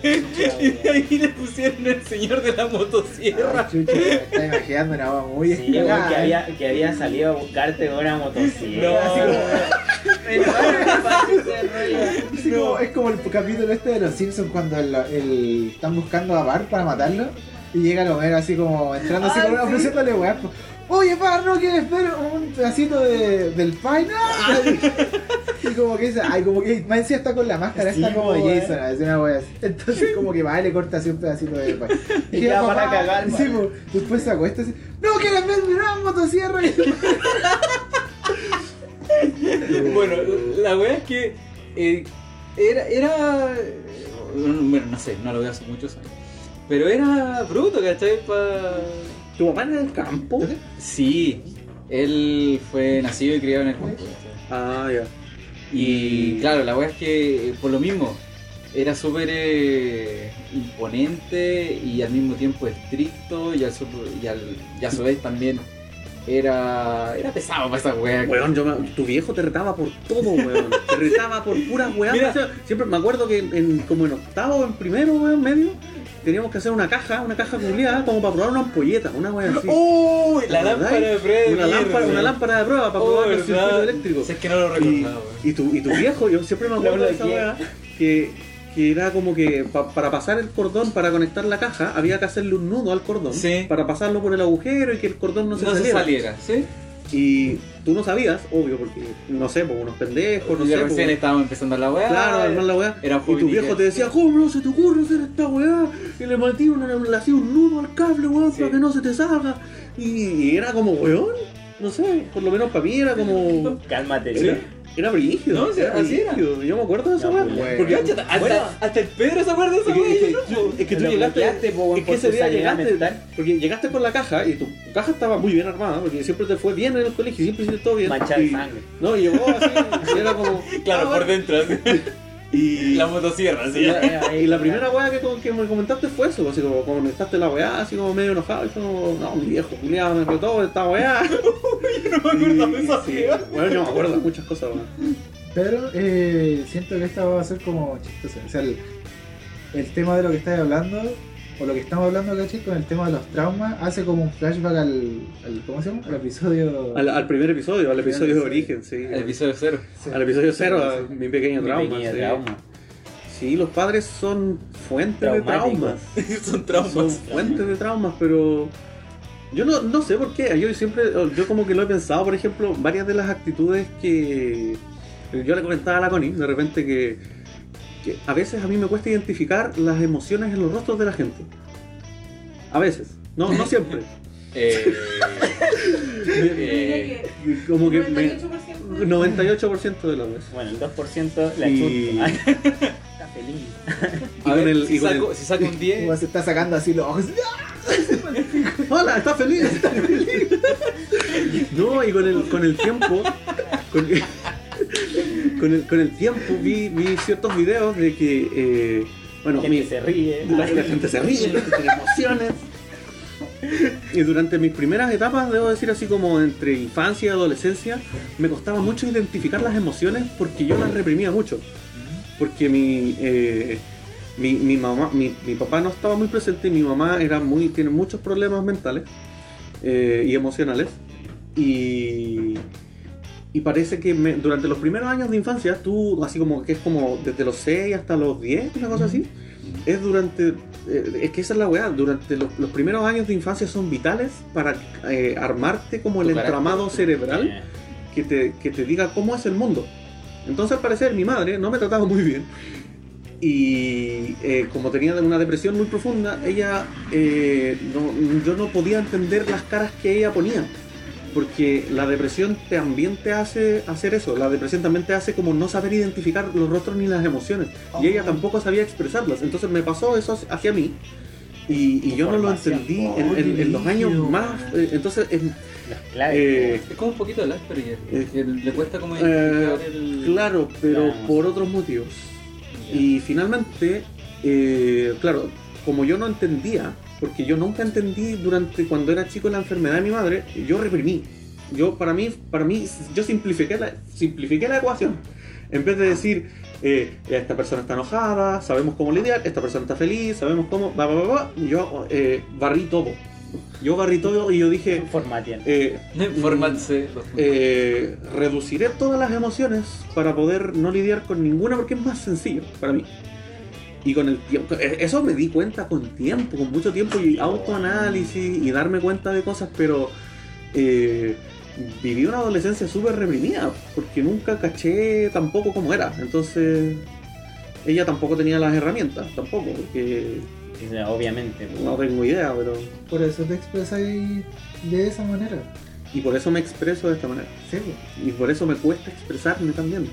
Y de ahí le pusieron el señor de la motosierra. Chucha, me está imaginando una voz muy Sí, que había, que había salido a buscarte con una motosierra. Es como el capítulo este de los Simpsons cuando el, el- están buscando a Bart para matarlo y llega el Homero así como entrando así Ay, como sí. ofreciéndole weá. Oye, Bart, no quieres ver un pedacito de, del pie, no? Y como que dice, ay, como que encima está con la máscara, Sí, está como de. Jason, una wea así. Entonces como que va y le corta así un pedacito de pie. Y ya el para papá- cagar, Sí, después se acuesta así, no quieres ver mi nueva motosierra. Bueno, la wea es que eh, era, era. Bueno, no sé, no lo veo hace muchos años. Pero era bruto, ¿cachai? Pa... Tu papá era del campo. Sí, él fue nacido y criado en el campo. Ah, ya. Y claro, la wea es que eh, por lo mismo era súper eh, imponente y al mismo tiempo estricto y, al, y, al- y a su vez también era, era pesado para esa wea. Weón, yo me- tu viejo te retaba por todo, weón. Te retaba por puras sea, siempre me acuerdo que en, como en octavo, en primero, weón, medio, teníamos que hacer una caja, una caja culiada, como para probar una ampolleta, una wea así. ¡Uy! La ¿Te lámpara de prueba. Una lámpara, una lámpara de prueba para Oh, probar el circuito eléctrico. Si es que no lo Y, recordaba, weón. y tu, y tu viejo, yo siempre me acuerdo de esa weá, que, que era como que pa- para pasar el cordón, para conectar la caja, había que hacerle un nudo al cordón, Sí. para pasarlo por el agujero y que el cordón no No se se saliera. saliera, ¿sí? Y tú no sabías, obvio, porque no sé, por unos pendejos, no y sé. recién po, estábamos empezando la weá. Claro, armar la weá. Era y tu viejo te decía, ¿cómo no se te ocurre hacer esta weá? Y le metí una, le hacía un nudo al cable, weón, Sí. para que no se te salga. Y, era como, weón, no sé, por lo menos para mí era como. Cálmate. Era, era brígido. No, sí, así era. brígido. Yo me acuerdo de esa weá. pues. Porque hasta, bueno, hasta el Pedro se acuerda de esa es que, weá. es que- no, es que tú llegaste, po, es que por ese día llegaste, mental. porque llegaste con la caja y tu caja estaba muy bien armada, porque siempre te fue bien en el colegio, siempre hiciste todo bien. Manchar y, sangre. No, y llegó así, y era como... Claro, ah, por dentro. Y La motosierra, y sí. la, y la primera weá que, que me comentaste fue eso, así como conectaste la weá, así como medio enojado, y fue como, no, mi viejo, culiado, me retó esta weá. No me acuerdo de esa Sí. Bueno, yo me acuerdo de muchas cosas, weón. Pero eh, siento que esta va a ser como chistosa. O sea, el, el tema de lo que estáis hablando, o lo que estamos hablando, ¿cachai? Con el tema de los traumas, hace como un flashback al. al ¿Cómo se llama? Al episodio. Al, al primer episodio, al episodio de origen, sí. El episodio cero. Sí. Al episodio cero, mi pequeño Mi trauma. pequeño sí. trauma. Sí, los padres son fuentes de traumas. Son traumas. Son fuentes de traumas, pero yo no, no sé por qué. Yo siempre, yo como que lo he pensado, por ejemplo, varias de las actitudes que yo le comentaba a la Connie, de repente que, que a veces a mí me cuesta identificar las emociones en los rostros de la gente. A veces, no, no siempre. Eh, eh, que Como que me, 98%. 98% de las veces. Bueno, el 2% la Y- chuta. Está feliz. Y a con ver, el- si, saco, el- si saco un 10. Como se está sacando así los ojos. Hola, está feliz, está feliz. No, y con el, con el tiempo, con, con el, con el tiempo vi, vi ciertos videos de que, eh, bueno, Gente mi- se ríe. la, la gente se ríe, la gente tiene emociones. Y durante mis primeras etapas, debo decir así como entre infancia y adolescencia, me costaba mucho identificar las emociones porque yo las reprimía mucho. Porque mi, eh, Mi, mi mamá, mi, mi papá no estaba muy presente y mi mamá era muy, tiene muchos problemas mentales eh, y emocionales. Y, y parece que me- durante los primeros años de infancia, tú, así como que es como desde los 6 hasta los 10, una cosa así, es durante. eh, es que esa es la weá, durante los, los primeros años de infancia son vitales para eh, armarte como el entramado cerebral Eh, que te, que te diga cómo es el mundo. Entonces, al parecer, mi madre no me trataba muy bien. Y eh, como tenía una depresión muy profunda, ella, eh, no- yo no podía entender las caras que ella ponía. Porque la depresión también te hace hacer eso. La depresión también te hace como no saber identificar los rostros ni las emociones. Y ella tampoco sabía expresarlas. Entonces me pasó eso hacia mí. Y, y yo no lo entendí en, en- en los años más... eh, entonces, en- Las claves. Eh, Es como un poquito el Asperger. Eh, le cuesta como eh, identificar el. Claro, pero por otros motivos. Y finalmente, eh, claro, como yo no entendía, porque yo nunca entendí durante cuando era chico la enfermedad de mi madre, yo reprimí. Yo para mí, para mí, yo simplifiqué la, simplifiqué la ecuación. En vez de decir, eh, esta persona está enojada, sabemos cómo lidiar, esta persona está feliz, sabemos cómo, va, va, va, va", yo eh, barrí todo. Yo barrí todo y yo dije, Formatean. eh, los- eh, reduciré todas las emociones para poder no lidiar con ninguna porque es más sencillo para mí. Y con el tiempo, eh, eso me di cuenta con tiempo, con mucho tiempo y autoanálisis y darme cuenta de cosas, pero eh, viví una adolescencia súper reprimida porque nunca caché tampoco cómo era. Entonces, ella tampoco tenía las herramientas, tampoco, porque obviamente. pues. no tengo idea, pero. Por eso te expresáis de esa manera. Y por eso me expreso de esta manera. Sí. Y por eso me cuesta expresarme también.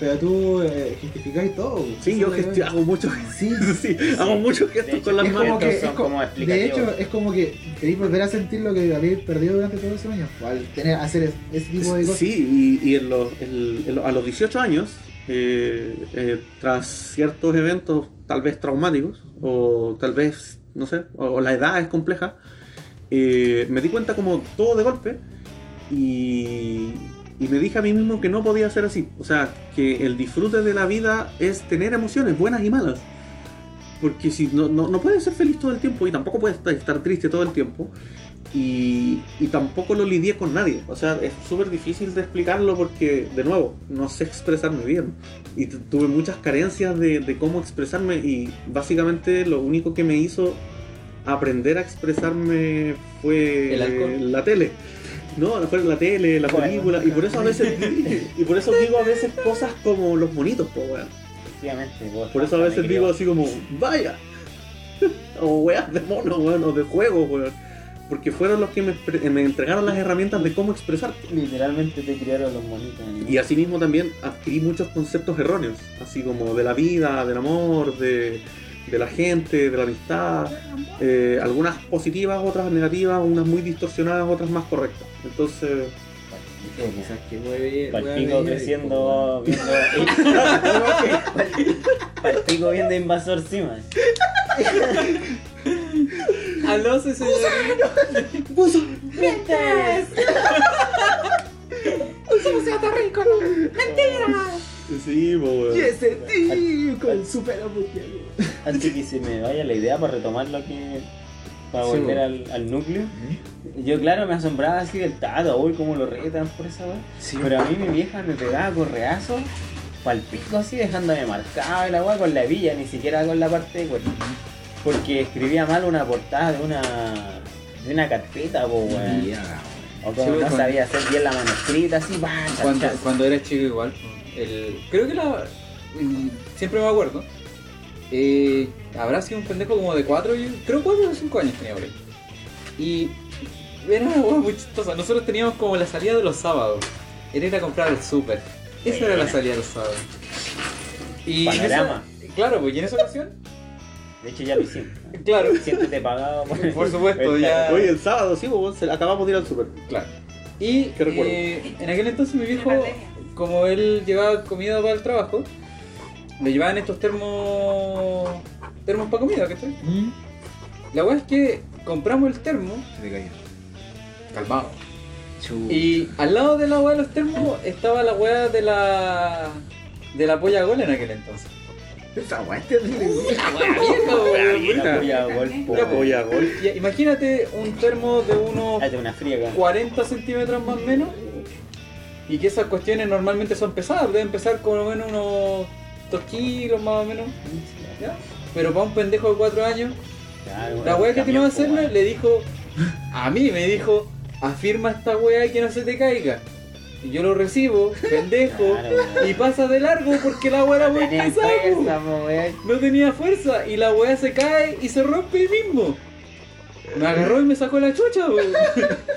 Pero tú eh, justificáis todo. Sí, Eso yo gestio- hago muchos Sí, sí, hago muchos gestos hecho, con las manos. que son como de hecho es como que queréis volver a sentir lo que habéis perdido durante todos esos años al tener hacer es- ese tipo de cosas Sí, y, y en los- el- en los- a los 18 años, eh, eh, tras ciertos eventos tal vez traumáticos, o tal vez, no sé, o, o la edad es compleja, eh, me di cuenta como todo de golpe y, y me dije a mí mismo que no podía ser así. O sea, que el disfrute de la vida es tener emociones buenas y malas. Porque si no, no, no puedes ser feliz todo el tiempo y tampoco puedes estar, triste todo el tiempo. Y, y tampoco lo lidié con nadie. O sea, es súper difícil de explicarlo porque, de nuevo, no sé expresarme bien. Y tu- tuve muchas carencias de, de cómo expresarme y básicamente lo único que me hizo aprender a expresarme fue la tele. No, fue la tele, la Bueno. película. Y por eso a veces y por eso digo a veces cosas como los monitos, po, weón. Efectivamente. vos Por eso a veces digo así como, vaya. o weas de mono, weón, o de juego, weón. Porque fueron los que me, me entregaron las herramientas de cómo expresar. Literalmente te criaron los monitos. animados. Y asimismo también adquirí muchos conceptos erróneos, así como de la vida, del amor, de, de la gente, de la amistad. eh, algunas positivas, otras negativas, unas muy distorsionadas, otras más correctas. Entonces, quizás que hueve Palpico creciendo, viendo. Palpico viendo invasor Sima. Aló, sí, señor. sí, po, weón. Y ese tío con super. Antes que se me vaya la idea para retomar lo que. Para Sí, volver al, al núcleo. Yo, claro, me asombraba así del tato, uy, cómo lo retan por esa weá. Sí, Pero a mí mi vieja me pegaba correazo pa'l pico así, dejándome marcado la weá con la villa, ni siquiera con la parte de cuerpo. Porque escribía mal una portada de una. de una carpeta, po. Ya, O Sí, como no cuando- sabía hacer bien la manuscrita, así, va, Cuando, cuando era chico igual, el, creo que la, mm, siempre me acuerdo, eh, habrá sido un pendejo como de 4, creo 4 o 5 años tenía por ahí. Y era una hueá muy chistosa, nosotros teníamos como la salida de los sábados, era ir a comprar al súper, esa era la salida de los sábados. Y en Panorama. esa- claro, pues y en esa ocasión, De hecho, ya lo hicimos. claro, Siéntete pagado por, Por supuesto, ya- Oye, el sábado, sí, se- acabamos de ir al super. Claro. Y eh, en aquel entonces mi viejo, como él llevaba comida para el trabajo, le llevaban estos termos termos para comida, ¿cachai? ¿Mm? La weá es que compramos el termo, Se te cayó. calmado. Y al lado de la weá de los termos estaba la weá de la de la polla gola en aquel entonces. Esa weá es terrible. La gol. Imagínate un termo de unos Hazte una friega. 40 centímetros más o menos. Y que esas cuestiones normalmente son pesadas, deben pesar como menos unos 2 kilos más o menos. ¿ya? Pero para un pendejo de 4 años, la wea que que camión, hacerme po, le dijo, a mí me dijo, afirma esta wea y que no se te caiga. Y yo lo recibo, pendejo, Claro, y pasa de largo porque la wea era muy pesada. No tenía fuerza y la weá se cae y se rompe ahí mismo. Me agarró y me sacó la chucha, weón.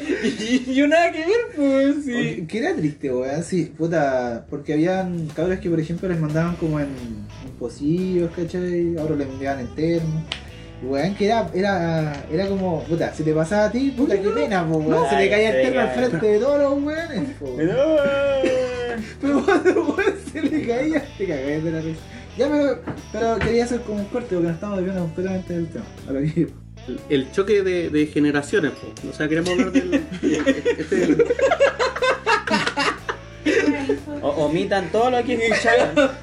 y yo nada que ver, pues, sí. Que era triste, weón, sí, puta, porque habían cabras que por ejemplo les mandaban como en, en pocillos, ¿cachai? Ahora les enviaban en termo. Weón, que era, era, era como, puta, si te pasaba a ti, puta, qué pena, po, weón. se le caía el termo al frente de todos los weones, po. Pero cuando el weón se le caía, te cagáis de la risa. Ya, pero, pero quería hacer como un corte porque nos estamos desviando completamente del tema. A lo que. El, choque de, de generaciones, po. o sea, queremos hablar del. este- O- omitan todo lo que escucharon.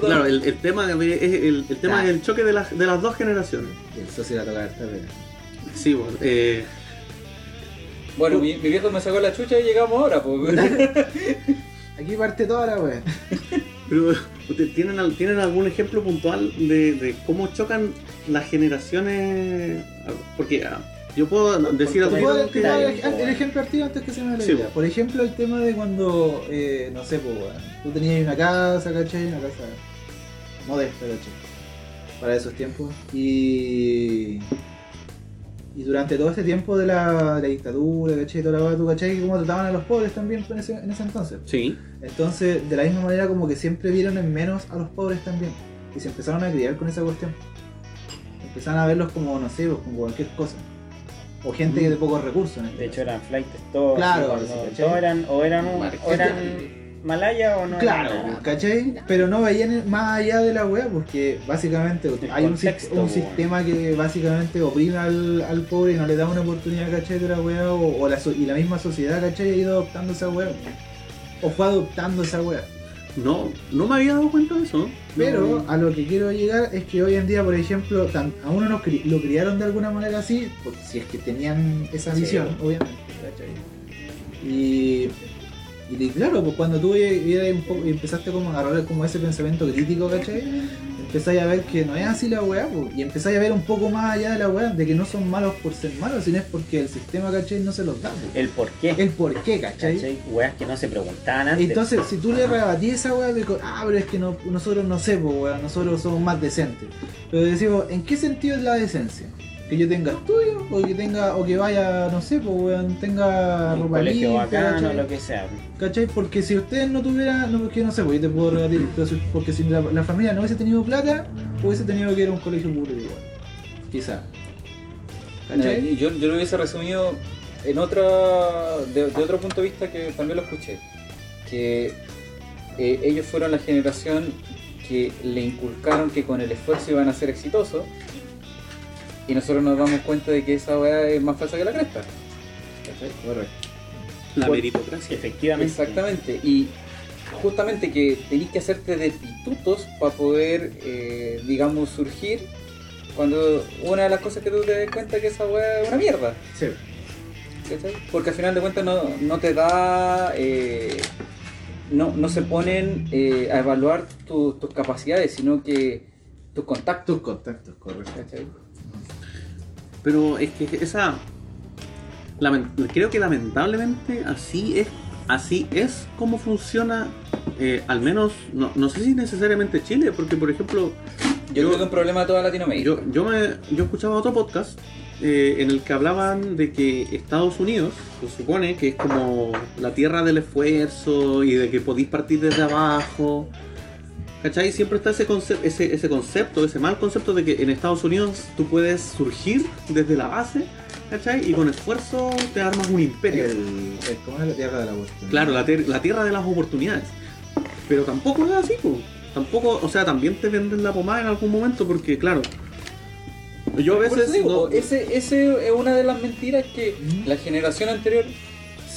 Claro, el, el tema, de- es el, el tema Claro. es el choque de las, de las dos generaciones. Y el socio la toca esta vez. Sí, bueno, eh, Bueno, mi, mi viejo me sacó la chucha y llegamos ahora, pues. Aquí parte toda la pero ¿ustedes tienen, ¿tienen algún ejemplo puntual de, de cómo chocan las generaciones? Porque ah, yo puedo decir Por- algo. ¿Puedo dar el, el ejemplo antes que se me Sí, po. Por ejemplo, el tema de cuando, eh, no sé, pues, tú tenías una casa, ¿cachai? Una casa modesta, ¿cachai? Para esos tiempos. Y. Y durante todo este tiempo de la, de la dictadura, ¿cachai? Toda la tú, ¿cachai? Cómo trataban a los pobres también en ese, en ese entonces. Sí, Entonces, de la misma manera, como que siempre vieron en menos a los pobres también. Y se empezaron a criar con esa cuestión. Empezaron a verlos como, no sé, como cualquier cosa. O gente Mm. de pocos recursos. en este De hecho eran flights todos. Claro, sí, todos eran, o eran, un- o eran malaya o no Claro. ¿cachai? Pero no veían más allá de la wea porque básicamente hay un, contexto, sistema que básicamente oprime al, al pobre y no le da una oportunidad, ¿cachai? De la wea o, o la y la misma sociedad, ¿cachai? Ha ido adoptando esa wea. O fue adoptando esa wea. no, no me había dado cuenta de eso. Pero No. a lo que quiero llegar es que hoy en día, por ejemplo, tan- a uno nos cri- lo criaron de alguna manera así, si es que tenían esa Sí. visión, obviamente, ¿cachai? Y, y claro, pues cuando tú empezaste como a agarrar como ese pensamiento crítico, ¿cachai? Empezáis a ver que no es así la weá, pues, y empezáis a ver un poco más allá de la weá, de que no son malos por ser malos, sino es porque el sistema, ¿cachai? No se los da, pues. El por qué. El por qué, ¿cachai? ¿Cachai? Weas que no se preguntaban antes. Entonces, si tú le rebatís esa weá ah, pero es que no- nosotros no sé, pues, weón, nosotros somos más decentes. Pero decimos, ¿en qué sentido es la decencia? Que yo tenga estudio, o que tenga, o que vaya, no sé, pues weón, tenga un ropa colegio limpia, bacano, ¿cachai? lo que sea. ¿Cachai? Porque si ustedes no tuvieran, no, porque no sé, pues yo te puedo rebatir, pero si- porque si la, la familia no hubiese tenido plata, hubiese tenido que ir a un colegio público igual. Quizá. ¿Cachai? Yo, yo lo hubiese resumido en otra de, de otro punto de vista que también lo escuché. Que eh, ellos fueron la generación que le inculcaron que con el esfuerzo iban a ser exitosos. Y nosotros nos damos cuenta de que esa weá es más falsa que la cresta. Correcto. La Por- meritocracia. Efectivamente. Exactamente, y justamente que tenéis que hacerte de pitutos para poder, eh, digamos, surgir cuando una de las cosas que tú te das cuenta que esa weá es una mierda, Sí. ¿cachai? Porque al final de cuentas no, no te da, eh, no, no se ponen eh, a evaluar tu- tus capacidades, sino que tus contactos, Tus contactos, correcto. ¿cachai? Pero es que esa. creo que lamentablemente así es. Así es como funciona. eh, al menos. No, no sé si necesariamente Chile, porque por ejemplo. Yo, Yo- creo que es un problema de toda Latinoamérica. Yo, yo, me, yo escuchaba otro podcast eh, en el que hablaban de que Estados Unidos se supone que es como la tierra del esfuerzo y de que podéis partir desde abajo. ¿Cachai? Siempre está ese, conce- ese, ese concepto, ese mal concepto de que en Estados Unidos tú puedes surgir desde la base, ¿cachai? Y con esfuerzo te armas un imperio. El, el- ¿Cómo es la tierra de la oportunidad? Claro, la, ter- la tierra de las oportunidades. Pero tampoco es así, po. Tampoco, o sea, también te venden la pomada en algún momento porque, claro, yo a Por eso veces... digo, no- ese, ese es una de las mentiras que Mm. la generación anterior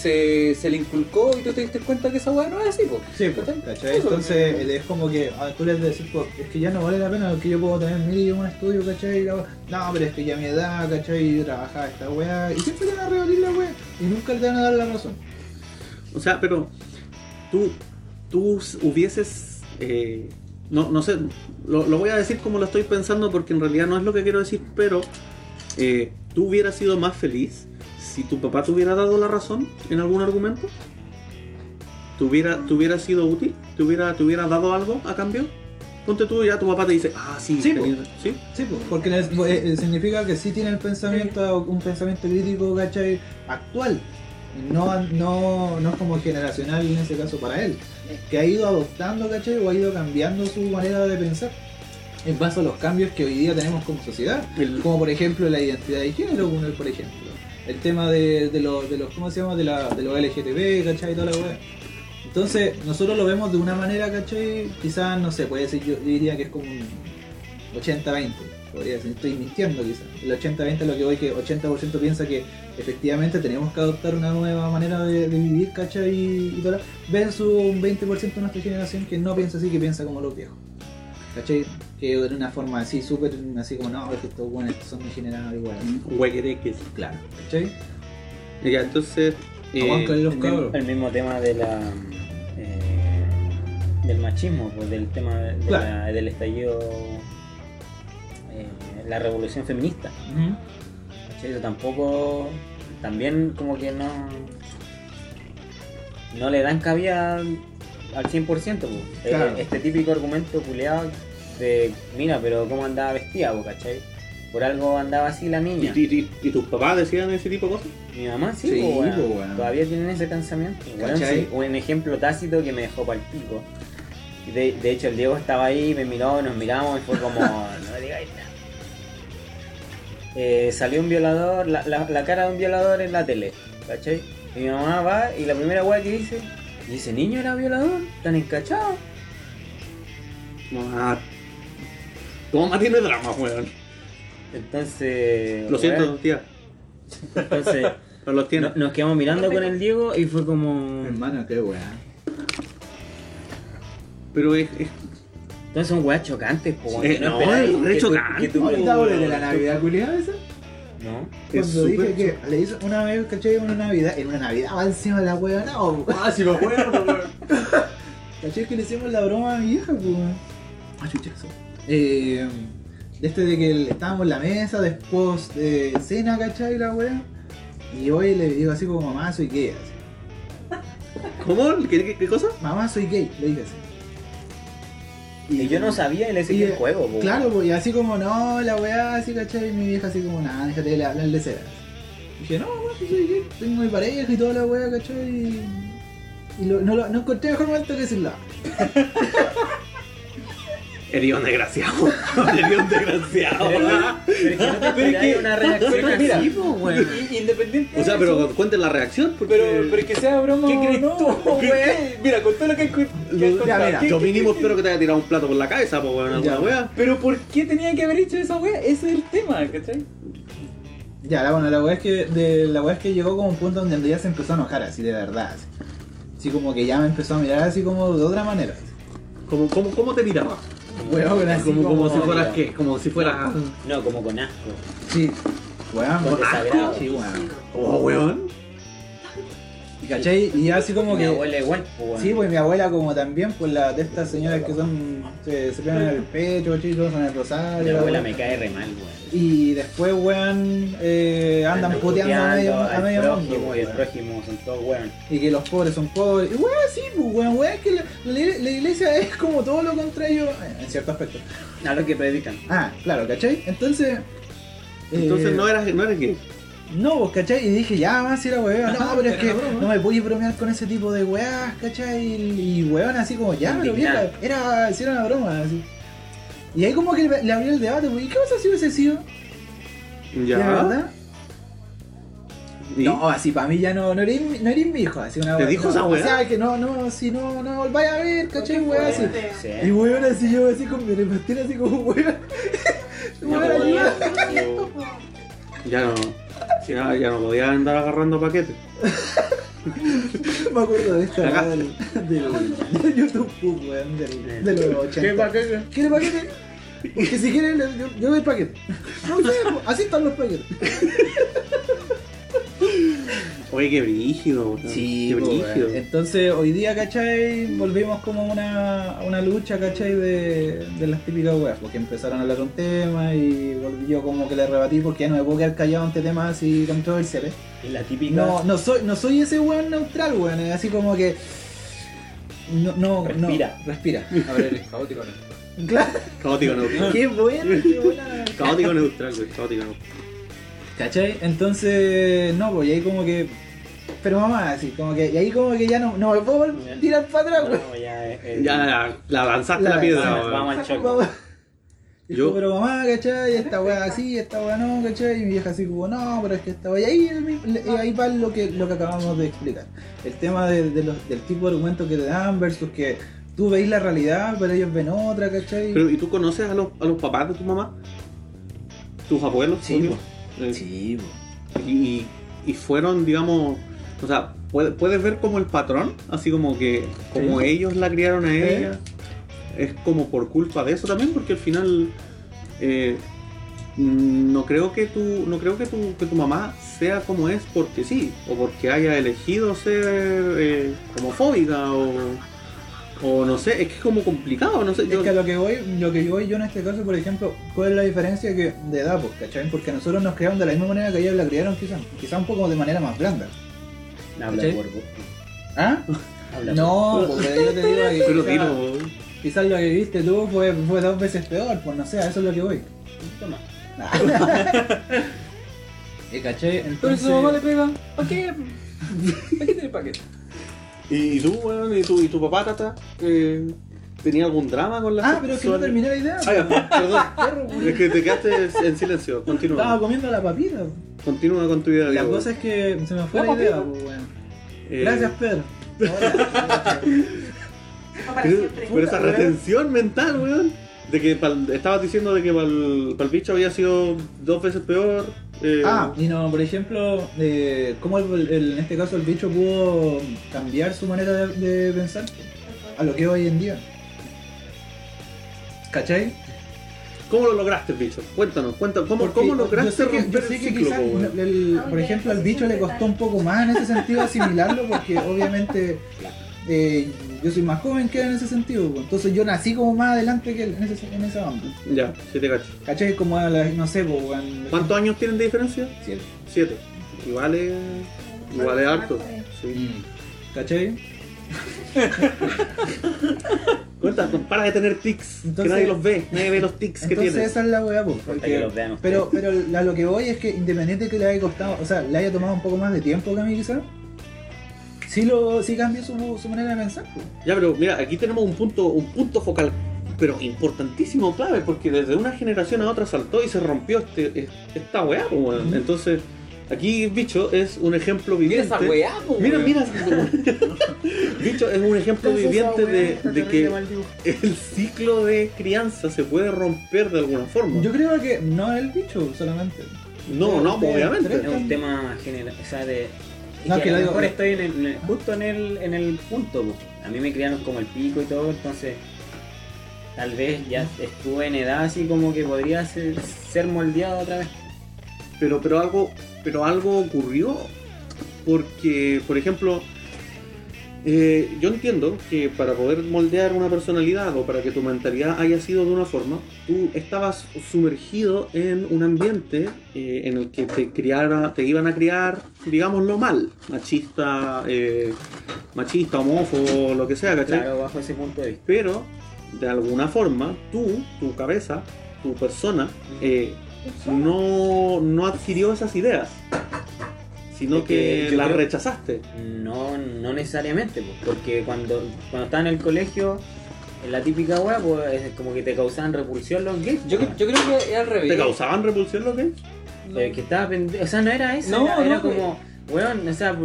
se, se le inculcó y tú te diste cuenta que esa weá no es así, pues. Sí, pues, ¿Cachai? Entonces es como que ah, tú les decís, pues, es que ya no vale la pena porque yo puedo tener mil y un estudio, ¿cachai? Y la- No, pero es que ya a mi edad, ¿cachai? Yo trabajaba esta weá y siempre te van a rebatir la weá y nunca te van a dar la razón. O sea, pero tú, tú hubieses, eh, no, no sé, lo, lo voy a decir como lo estoy pensando porque en realidad no es lo que quiero decir, pero eh, tú hubieras sido más feliz si tu papá te hubiera dado la razón en algún argumento. ¿Te hubiera, te hubiera sido útil? ¿Te hubiera, ¿Te hubiera dado algo a cambio? Ponte tú y ya tu papá te dice, ah, sí, Sí, tenés- ¿sí? Sí, porque les- eh, eh, significa que sí tiene el pensamiento, un pensamiento crítico, ¿cachai? Actual. No, no, no es como generacional en ese caso para él. Que ha ido adoptando, ¿cachai? O ha ido cambiando su manera de pensar. En base a los cambios que hoy día tenemos como sociedad. El- Como por ejemplo la identidad de género, por ejemplo. El tema de, los, de los, ¿cómo se llama? De, los LGTB, ¿cachai? Y toda la weá. Entonces, nosotros lo vemos de una manera, ¿cachai? Quizás, no sé, puede decir, yo, diría que es como un 80-20, podría decir, estoy mintiendo quizás. El 80-20 es lo que voy, que 80% piensa que efectivamente tenemos que adoptar una nueva manera de, vivir, ¿cachai? Y, y toda la- versus un 20% de nuestra generación que no piensa así, que piensa como los viejos. ¿Cachai? Que de una forma así, súper, así como, no, es que estos buenos son degenerados igual. Huequereques. Claro, ¿cachai? Ya, entonces... eh, los el, cabros. el mismo tema de la eh, del machismo, pues del tema de Claro. la- del estallido, eh, la revolución feminista. Ujú. ¿cachai? Eso tampoco, también como que no, no le dan cabida al 100%. Pues. Eh, Claro. Este típico argumento culeado de, mira, pero cómo andaba vestida, ¿cachai? Por algo andaba así la ¿Y, niña. y- y- y tus papás decían ese tipo de cosas? Mi mamá sí, Sí, po, weón. po, weón. todavía tienen ese pensamiento. Un ejemplo tácito que me dejó para el pico. De, de hecho, el Diego estaba ahí, me miró, nos miramos y fue como, no digáis nada. Eh, salió un violador, la, la- la cara de un violador en la tele, ¿cachai? Y mi mamá va y la primera weá que dice, ¿y ese niño era violador? ¿Tan encachado? Ah, tu mamá tiene drama, weón. Entonces, Lo siento, weón, tía. entonces No los tiene. no- nos quedamos mirando con el Diego y fue como... Hermano, qué weá. Pero es, es- Entonces son weas chocantes, po, weón, que no, es re chocante. tú- ¿Ahorita hablé de la Navidad culiada esa? No. Cuando dije que le hizo una vez, ¿cachai? Una Navidad, en una Navidad va encima de la wea, no, Ah, sí me acuerdo, weón. ¿cachai? Que le hicimos la broma a mi vieja, pues. weón. Ah, chucha, eso. Eh, este de que el- estábamos en la mesa después de cena, ¿cachai? La wea. Y hoy le digo así como, mamá, soy gay. Así. ¿Cómo? ¿Qué, qué, qué cosa? Mamá, soy gay, le dije así. Y yo no sabía y le seguí el juego, po, Claro, pues, y así como, no, la weá, así, ¿cachai? Y mi vieja así como, nada, déjate de hablar de cera. dije, no, mamá, soy gay, tengo mi pareja y toda la weá, ¿cachai? Y, y lo- no, lo- no encontré mejor momento que decirlo. Eres un desgraciado. Eres un desgraciado. Pero es que no te Pero es esperáis que- una reacción pero así. I- Independiente. O sea, pero cuenten la reacción. Porque... pero, pero es que sea broma. ¿Qué crees no, tú, qué- Mira, con todo lo que has cu- que has Ya, contado, mira, ¿qué- Yo mínimo qué- espero que te haya tirado un plato por la cabeza, pues, weón, alguna wea. Pero ¿por qué tenía que haber hecho esa wea? Ese es el tema, ¿cachai? Ya, la, bueno, la weá es que, de, la es que llegó como un punto donde ya se empezó a enojar, así de verdad. Así, Así como que ya me empezó a mirar así como de otra manera. así. ¿Cómo, cómo, cómo te miraba? Weón, así Como, como si como- fueras qué? Como si fueras. No, como con asco. Sí. Weón, Con desagrado. Sí, weón. Oh, weón. ¿Cachai? Y así como Mi que. abuela igual, weón. Sí, pues mi abuela como también, pues la de estas señoras que son, se, se pegan en el pecho, chicos, son el rosario. Mi la abuela me cae re mal, weón. Y después, weón, eh, andan Andan puteando a medio, a medio mundo. prójimo y el prójimo son todos weón. Y que los pobres son pobres. Y weón, sí, pues weón, weón, es que la, la- la iglesia es como todo lo contrario, eh, en cierto aspecto. A lo que predican. Ah, claro, ¿cachai? Entonces. Entonces eh, no eras, no eres gay. No, pues, ¿cachai? Y dije, ya, más si era weón. No, pero es que no me podía bromear con ese tipo de weás, ¿cachai? Y, y weón, así como, ya, pero vieja, era, si era una broma, así. Y ahí como que le, le abrió el debate, pues, ¿y qué pasa si hubiese sido? Ya. ¿De verdad? ¿Y? No, así para mí ya no, no eres, mi- no eres mi hijo, así una ¿Te dijo no, esa weá? O sea, que no, no, si no, no volváis a ver, ¿cachai? Weá, así. Sí. Y weón, así yo, así con mi repartir, así como, weón. Weón, ayuda. Ya no. Ya, ya no podía andar agarrando paquetes. Me acuerdo de esta Acá. del, del, del YouTube weón, del, de los 80. ¿Qué paquete? ¿Quiere paquete? Porque si quiere, le- yo, yo doy paquete. No sé, así están los paquetes. Oye, qué brígido, weón. qué po, brígido. Entonces, hoy día, ¿cachai? Volvimos como a una, una lucha, ¿cachai? De, de las típicas weas, porque empezaron a hablar un tema y volví yo como que le rebatí porque ya no me puedo quedar callado ante temas así controversiales. Es la típica. No, no soy, no soy ese weón neutral, weón, es así como que. No, no, Respira. no. Respira. A ver, eres caótico, ¿no? Claro. Caótico neutral. Qué bueno, qué buena. Caótico neutral, güey. Caótico neutral. ¿Cachai? Entonces, no, pues y ahí como que. Pero mamá, así, como que. Y ahí como que ya no, no me puedo tirar para atrás. No, ya, eh, Ya, ya, la lanzaste La- la, piedra, weón. vamos al choque. Yo- pero mamá, ¿cachai? Esta weá así, esta weá no, ¿cachai? Y mi vieja así como, no, pero es que esta weá. Y ahí, ahí va lo que, lo que acabamos de explicar. El tema de, de los- del tipo de argumentos que te dan versus que tú veis la realidad, pero ellos ven otra, ¿cachai? Pero, ¿y tú conoces a los, a los papás de tu mamá? ¿Tus abuelos? Sí, po. Eh, sí, po. y, y fueron, digamos, o sea, puede- puedes ver como el patrón, así como que como Sí. ellos la criaron a Sí. ella, es como por culpa de eso también, porque al final eh, no creo que tu, no creo que tu, que tu mamá sea como es porque sí, o porque haya elegido ser eh, homofóbica o, o no sé, es que es como complicado, no sé, Es yo- que a lo que voy, lo que voy yo en este caso, por ejemplo, ¿cuál es la diferencia que de edad, pues, ¿cachai? Porque nosotros nos criaron de la misma manera que ellos la criaron, quizás, quizá un poco de manera más blanda. Habla ¿Sí? por vos. ¿Ah? Habla No, porque yo te digo que pero quizá- dilo, quizás lo que viste tú fue, fue dos veces peor, pues no sé, a eso es lo que voy. por- Toma. ¿Y cachai? Pero Entonces, si su mamá le pega, ¿para qué? ¿Para qué tiene paquete? ¿Y tú, weón? ¿Y tu, y tu papá, tata? Eh, ¿Tenía algún drama con la Ah, pero es que no terminé la idea. Ah, perdón. Perro. Es que te quedaste en silencio. Estaba Continúa. comiendo la papita. Continúa con tu vida. La cosa es que se me fue La la idea, pues, weón. Eh, Gracias, Pedro. Pero, esa retención mental, weón. De que pa'l- estabas diciendo de que para el, bicho había sido dos veces peor. eh, Ah, y no, por ejemplo, eh, cómo el- el- en este caso el bicho pudo cambiar su manera de, de pensar a lo que es hoy en día. ¿Cachai? ¿Cómo lo lograste, bicho? Cuéntanos, cuéntanos. ¿Cómo, Porque cómo lograste yo sé que, romper yo sé el que ciclo, quizás, po, weón? el- por ejemplo, al bicho le costó un poco más en ese sentido asimilarlo porque obviamente eh, yo soy más joven que él en ese sentido. pues. Entonces yo nací como más adelante que él en, ese, en esa onda. Ya, siete cachos. ¿Cachai? Como a la, no sé, pues. ¿Cuántos años tienen de diferencia? Siete. Siete. Igual es. Igual es harto. Sí. Mm. ¿Cachai? Cuenta, para de tener tics. que Entonces- nadie los ve. Nadie ve los tics que Entonces tienes. esa es la weá, pues. Porque- que los vean ustedes. Pero, pero lo que voy es que independiente que le haya costado, o sea, le haya tomado un poco más de tiempo que a mí quizás, sí lo, sí cambió su, su manera de pensar. pues. Ya, pero mira, aquí tenemos un punto, un punto focal, pero importantísimo, clave, porque desde una generación a otra saltó y se rompió este, es- esta weá. Ujú. Entonces, aquí, bicho, es un ejemplo Mira viviente. esa weá, po, Mira, weón. mira, bicho, es un ejemplo viviente de, de que el ciclo de crianza se puede romper de alguna forma. Yo creo que no es el bicho solamente. no, no, obviamente. Es un tema general, o sea, de... es No, que que a lo digo- mejor estoy en el- en el- justo en el, en el punto, po. a mí me criaron como el pico y todo, entonces tal vez ya estuve en edad así como que podría ser, ser moldeado otra vez. pero pero algo pero algo ocurrió porque por ejemplo eh, yo entiendo que para poder moldear una personalidad o para que tu mentalidad haya sido de una forma tú estabas sumergido en un ambiente eh, en el que te criara te iban a criar digámoslo mal machista eh, machista homófobo lo que sea ¿cachai? Claro, bajo ese punto de vista. pero de alguna forma tú tu cabeza tu persona eh, no, no adquirió esas ideas, sino Es que las creo- rechazaste. No, no necesariamente, pues, porque cuando, cuando estaba en el colegio, en la típica wea, pues es como que te causaban repulsión los gays. Yo, yo creo que es al revés. ¿Te causaban repulsión lo que? Eh, que estaba pende- O sea, no era eso, No, era, era no, como, weón, o sea,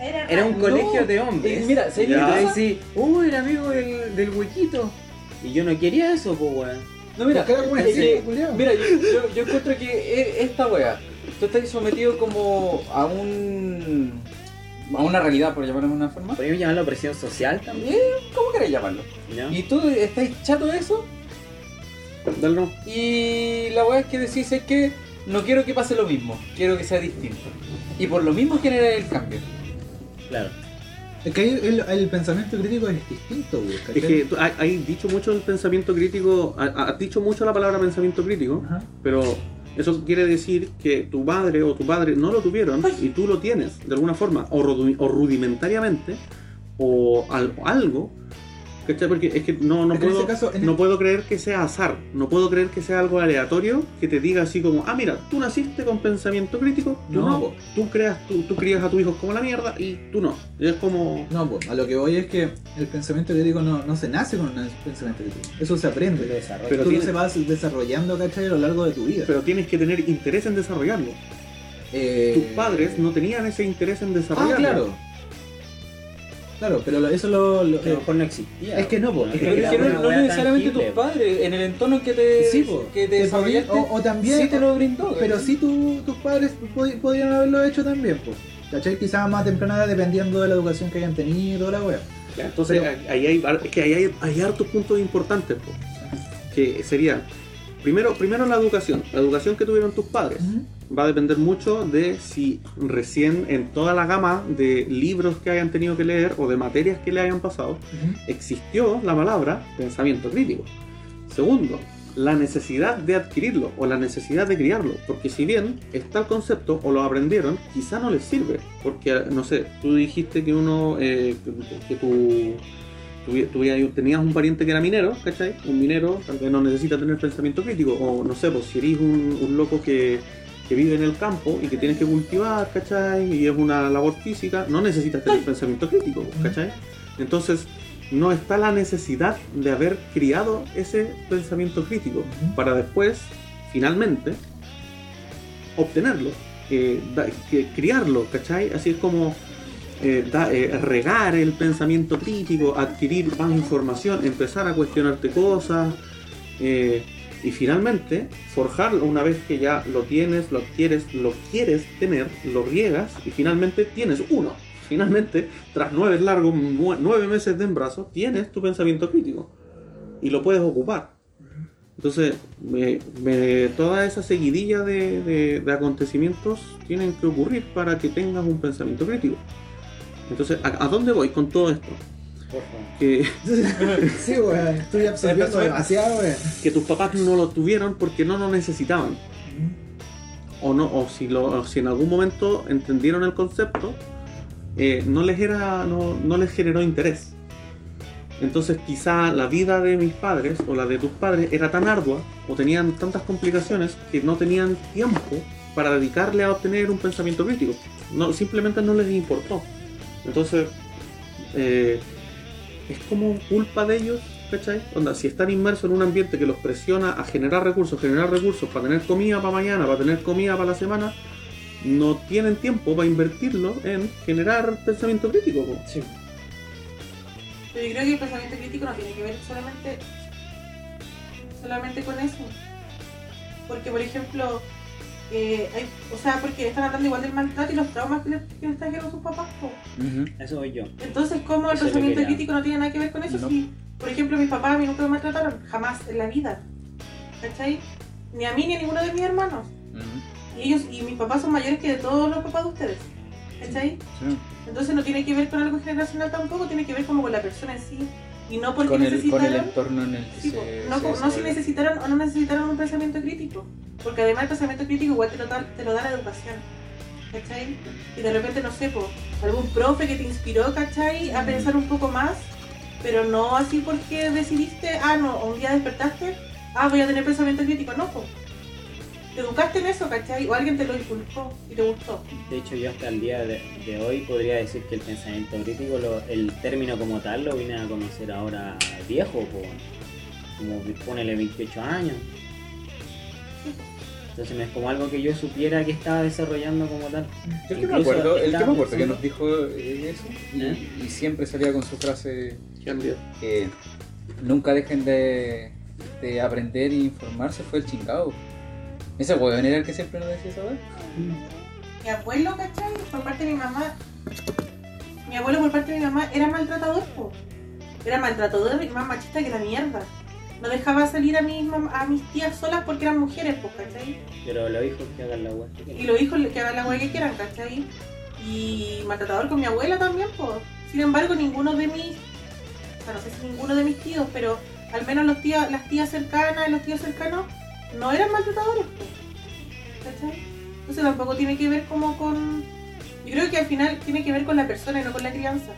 Era, era un colegio de hombres. eh, mira, ¿sabes Ya. lo que Entonces pasa? sí, uh, era amigo del, del huequito. Y yo no quería eso, pues weón. No, mira, Porque era como un es que- estilo, culiao. mira yo, yo, yo encuentro que e- esta wea, tú estás sometido como a un. a una realidad, por llamarlo de una forma. Podríamos llamarlo presión social también. Eh, ¿Cómo querés llamarlo? ¿no? Y tú estás chato de eso Dale, no. y la weá es que decís es que no quiero que pase lo mismo, quiero que sea distinto. Y por lo mismo genera el cambio. Claro. Es que el, el pensamiento crítico es distinto, güey. Es que tú has dicho mucho el pensamiento crítico, ha- has dicho mucho la palabra pensamiento crítico, Ajá. pero eso quiere decir que tu madre o tu padre no lo tuvieron y tú lo tienes de alguna forma, o, o rudimentariamente, o al- o algo. ¿Cachai? Porque es que no, no, puedo, caso, no el- puedo creer que sea azar, no puedo creer que sea algo aleatorio que te diga así como, ah, mira, tú naciste con pensamiento crítico, tú No, no, po. tú, creas, tú, tú crías a tus hijos como la mierda y tú no. Y es como... No, pues, a lo que voy es que el pensamiento crítico no, no se nace con un pensamiento crítico. Eso se aprende. Pero Tú tiene- se vas desarrollando, ¿cachai? A lo largo de tu vida. Pero tienes que tener interés en desarrollarlo. Eh, tus padres no tenían ese interés en Ah, desarrollarlo. claro. Claro, pero eso lo... lo- Que a lo mejor no existía. Es que no, po. Es que es que no, necesariamente tangible. tus padres, en el entorno en que te, Sí, po. que te Te o- o también- sí te lo brindó. Pero sí tu- tus padres pod- podrían haberlo hecho también, pues. ¿Cachai? Quizás más temprana dependiendo de la educación que hayan tenido toda la wea. Entonces, Pero- ahí hay, es que ahí hay, hay hartos puntos importantes. po. Que serían, primero, primero la educación. La educación que tuvieron tus padres. Va a depender mucho de si recién en toda la gama de libros que hayan tenido que leer o de materias que le hayan pasado, existió la palabra pensamiento crítico. Segundo, la necesidad de adquirirlo o la necesidad de criarlo, porque si bien está el concepto o lo aprendieron, quizá no les sirve, porque no sé, tú dijiste que uno, eh, que, tú tuvi- tuvi- tenías un pariente que era minero, ¿cachai? Un minero tal vez no necesita tener pensamiento crítico, o no sé, pues si eres un, un loco que, que vive en el campo y que tienes que cultivar, ¿cachai? Y es una labor física, no necesitas tener pensamiento crítico, ¿cachai? Entonces, no está la necesidad de haber criado ese pensamiento crítico para después, finalmente, obtenerlo, eh, da- que- criarlo, ¿cachai? Así es como eh, da- eh, regar el pensamiento crítico, adquirir más información, empezar a cuestionarte cosas eh, y finalmente forjarlo una vez que ya lo tienes, lo adquieres, lo quieres tener, lo riegas y finalmente tienes uno. Finalmente, tras nueve largos, nue- nueve meses de embarazo, tienes tu pensamiento crítico y lo puedes ocupar. Entonces, me- toda esa seguidilla de, acontecimientos tienen que ocurrir para que tengas un pensamiento crítico. Entonces, ¿a, a dónde voy con todo esto? Por favor. Que, Sí, weón. Estoy absorbiendo demasiado, weón. que tus papás no lo tuvieron porque no lo necesitaban. O, no, o, si, lo, o si en algún momento entendieron el concepto, eh, no, les era, no, no les generó interés. Entonces quizá la vida de mis padres o la de tus padres era tan ardua o tenían tantas complicaciones que no tenían tiempo para dedicarle a obtener un pensamiento crítico. No, simplemente no les importó. Entonces, eh, es como culpa de ellos, ¿cachai? Onda, si están inmersos en un ambiente que los presiona a generar recursos, generar recursos para tener comida para mañana, para tener comida para la semana, no tienen tiempo para invertirlo en generar pensamiento crítico. po. Pero yo creo que el pensamiento crítico no tiene que ver solamente, solamente con eso. Porque, por ejemplo, eh, hay- o sea, porque están hablando igual del maltrato y los traumas que les, que les trajeron sus papás. Eso voy yo. Entonces, ¿cómo el pensamiento crítico no tiene nada que ver con eso? No. Si, por ejemplo, mis papás a mí nunca me maltrataron, jamás en la vida. ¿Cachai? Ni a mí ni a ninguno de mis hermanos. Y ellos y mis papás son mayores que de todos los papás de ustedes. ¿Cachai? Sí. Entonces no tiene que ver con algo generacional tampoco, tiene que ver como con la persona en sí. Y no porque Con el, con necesitaron. el entorno en el que sí, se, no, no si necesitaron o no necesitaron un pensamiento crítico. Porque además el pensamiento crítico igual te lo da, te lo da la educación. ¿Cachai? Y de repente, no sé, algún profe que te inspiró, ¿cachai? A pensar un poco más, pero no así porque decidiste, ah, no, un día despertaste, ah, voy a tener pensamiento crítico. No, po. Te educaste en eso, ¿cachai? O alguien te lo inculcó y te gustó. De hecho, yo hasta el día de, de hoy podría decir que el pensamiento crítico, lo- el término como tal, lo vine a conocer ahora viejo, po, como ponele 28 años. Entonces no es como algo que yo supiera que estaba desarrollando como tal. Yo el que me acuerdo, el que me acuerdo que nos dijo eh, eso y, ¿Eh? y siempre salía con su frase que nunca dejen de, de aprender e informarse fue el chingado. Ese weón era el que siempre nos decía eso. Mi abuelo, ¿cachai? Por parte de mi mamá, mi abuelo por parte de mi mamá era maltratador, po. Era maltratador y más machista que la mierda. No dejaba salir a mis, mam- a mis tías solas porque eran mujeres, pues, ¿cachai? Pero los hijos que hagan la web. Y los hijos que hagan la hueá que quieran, ¿cachai? Y maltratador con mi abuela también, pues. Sin embargo, ninguno de mis. O sea, no sé si ninguno de mis tíos, pero al menos los tías, las tías cercanas y los tíos cercanos no eran maltratadores. ¿cachai? Entonces tampoco tiene que ver como con. Yo creo que al final tiene que ver con la persona y no con la crianza.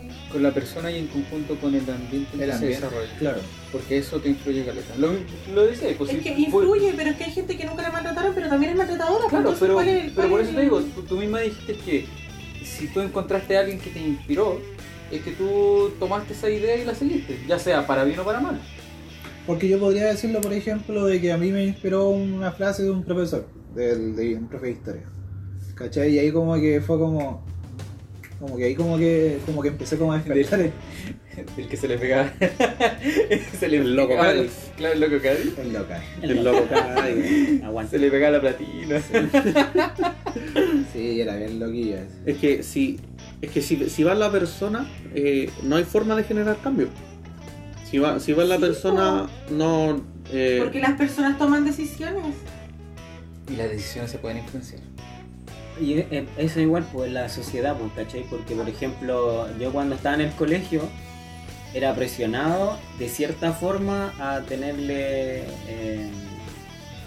¿sí? Con la persona y en conjunto con el ambiente en que se desarrolla. claro. Porque eso te influye caleta. Lo, lo decía, pues Es si que influye, pero es que hay gente que nunca la maltrataron, pero también es maltratadora. pues, Claro, pero, ¿cuál es el- pero por es eso te digo, tú, tú misma dijiste que si tú encontraste a alguien que te inspiró, es que tú tomaste esa idea y la seguiste, ya sea para bien o para mal. Porque yo podría decirlo, por ejemplo, de que a mí me inspiró una frase de un profesor, del, de un profe de historia. ¿Cachai? Y ahí como que fue como... Como que ahí como que como que empecé como a despertar el, El que se le pegaba. se le El loco pegaba-. Claro, el loco Cádiz. el local. El loco cae. Aguanta. Se le pegaba la platina. Sí, era bien loquilla. ese. Es que si, es que si, si va la persona, eh, no hay forma de generar cambio. Si va, si va la Sí, persona, no. eh, Porque las personas toman decisiones. y las decisiones se pueden influenciar. Y eh, eso igual pues la sociedad, pues, ¿cachai? Porque por ejemplo, yo cuando estaba en el colegio era presionado de cierta forma a tenerle, eh,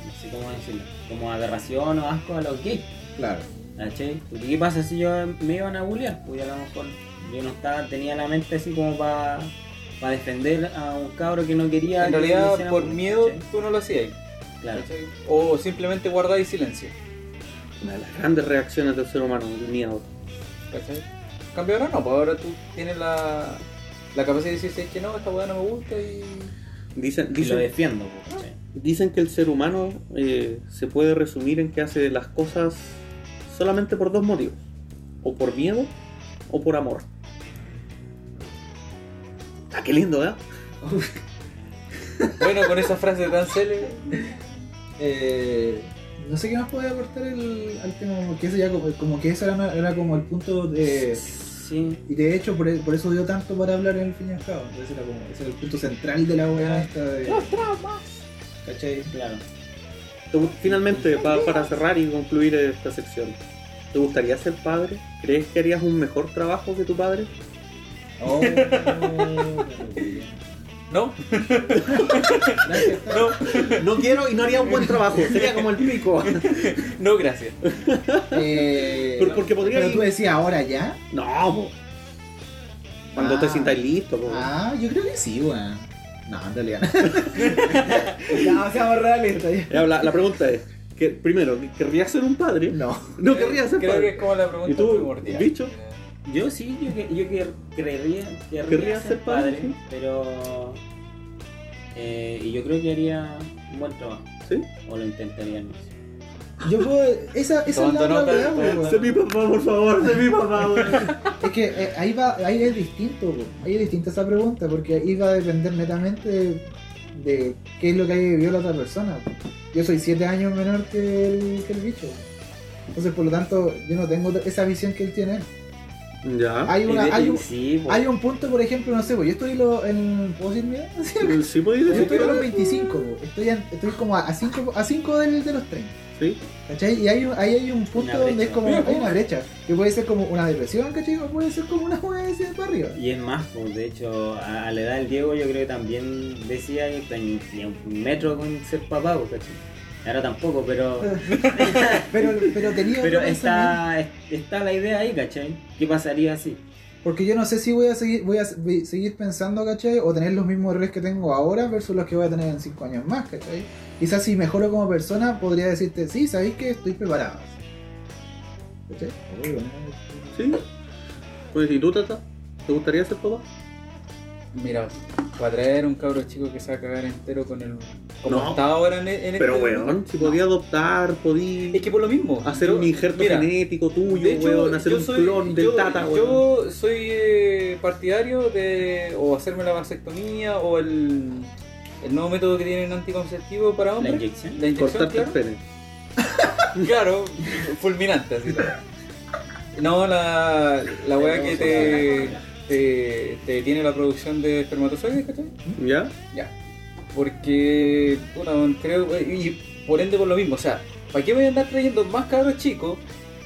no sé cómo decirlo, como aberración o asco a los gays, Claro. ¿cachai? Porque qué pasa si yo me iban a bullear, pues a lo mejor yo no estaba, tenía la mente así como para defender a un cabro que no quería En realidad, por bullying, miedo, ¿cachai? tú no lo hacías. Claro. ¿cachai? O simplemente guardáis silencio. Una de las grandes reacciones del ser humano, el miedo. ¿Cachai? En cambio ahora no, pues ahora tú tienes la, la capacidad de decir "¿Sabes que no, esta weá no me gusta y. Dicen, Y lo dicen, defiendo, pues, ¿cachai? dicen que el ser humano eh, se puede resumir en que hace las cosas solamente por dos motivos: o por miedo o por amor. Ah, qué lindo, ¿eh? Bueno, con esa frase tan célebre. Eh, no sé qué más podía aportar el, al tema, porque eso ya como, como que ese era, era como el punto de... Sí, Y de hecho por, por eso dio tanto para hablar en el fin y al cabo. Entonces era como, ese era el punto central de la weá esta de... ¿Cachai? claro. Te gu- Finalmente, pa- para cerrar y concluir esta sección, ¿te gustaría ser padre? ¿Crees que harías un mejor trabajo que tu padre? Oh, ¿No? no. No quiero y no haría un buen trabajo, sería como el pico. No, gracias. Eh, Por- porque podría Pero ir- tú decías ahora ya. No, po. Cuando Ah. te sientas listo, po. Ah, yo creo que sí, weón. No, en realidad. no, seamos realistas. La, la pregunta es, que, primero, ¿querrías ser un padre? No. No querrías ser Creo que padre. es como la pregunta ¿Y tú, primordial. bicho? Yo sí, yo, que- yo creería, querría ¿Querrías ser ser padre, padre, sí? pero... eh, y yo creo que haría un buen trabajo, ¿Sí? o lo intentaría, no sé. Yo puedo. Esa, esa es la otra weá, weón. mi papá, por favor, sé mi papá, weón. Es que eh, ahí va, ahí es distinto, po. ahí es distinta esa pregunta, porque ahí va a depender netamente de, de qué es lo que haya vivido la otra persona. Yo soy 7 años menor que el, que el bicho. Entonces, por lo tanto, yo no tengo esa visión que él tiene. Ya. Hay, una, hay, un, sí, pues, hay un punto, por ejemplo, no sé, pues yo estoy lo, en. ¿Puedo decir mi edad? ¿Sí podéis Yo decir estoy a los que- 25, po. estoy, en- estoy como a 5 a cinco del- de los 30. Sí. ¿Cachai? Y hay, un- ahí hay un punto donde es como. Hay una brecha. Que puede ser como una depresión, ¿cachai? O puede ser como una hueá de para arriba. Y es más, pues, de hecho, a, a la edad del Diego yo creo que también decía que tenía un metro con ser papá, pues, ¿cachai? Ahora tampoco, pero, Pero, pero tenía pero está, está la idea ahí, ¿cachai? ¿Qué pasaría si? Porque yo no sé si voy a seguir, voy a seguir pensando, ¿cachai? O tener los mismos errores que tengo ahora versus los que voy a tener en 5 años más, ¿cachai? Quizás si mejoro como persona, podría decirte, sí, sabéis que estoy preparado. ¿Cachai? Sí. Pues, ¿y tú, Tata? ¿Te gustaría ser papá? Mira, para traer un cabro chico que se va a cagar entero con el. Como No. está ahora en, en Pero, este- weón, si No. podía adoptar, podía Es que por lo mismo. hacer yo- un injerto mira, genético tuyo, de hecho, weón, hacer un soy- clon del yo- Tata, weón. Yo soy eh, partidario de o hacerme la vasectomía o el, el nuevo método que tienen anticonceptivo para ¿La hombres. inyección? La inyección, Cortarte claro. el pene. Claro, fulminante así. No, la, la weá que te, te, te tiene la producción de espermatozoides, ¿cachai? ¿Ya? Ya. Porque, weón, creo, y por ende por lo mismo, o sea, ¿para qué voy a andar trayendo más cabros chicos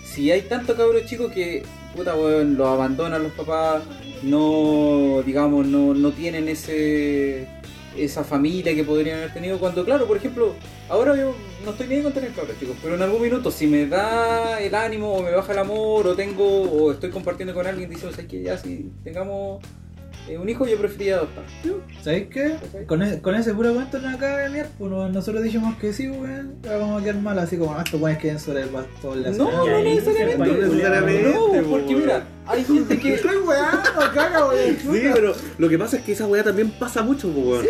si hay tantos cabros chicos que, puta, weón, los abandonan los papás, no, digamos, no, no tienen ese esa familia que podrían haber tenido cuando, claro, por ejemplo, ahora yo no estoy ni con tener cabros chicos, pero en algún minuto si me da el ánimo o me baja el amor o tengo o estoy compartiendo con alguien diciendo, ¿sabes que Ya si tengamos eh, un hijo yo preferiría adoptar. ¿Sabéis qué? Con, e- con ese puro cuento nos acaba de mirar, pues no- nosotros dijimos que sí, weón. Ahora vamos a quedar mal, así como, ah, estos weones queden sobre el bastón. la No, señora". no ahí necesariamente. No necesariamente, No, porque po, mira, hay gente que. Estoy weando, caga, weón. Sí, pero lo que pasa es que esa weá también pasa mucho, po, weón.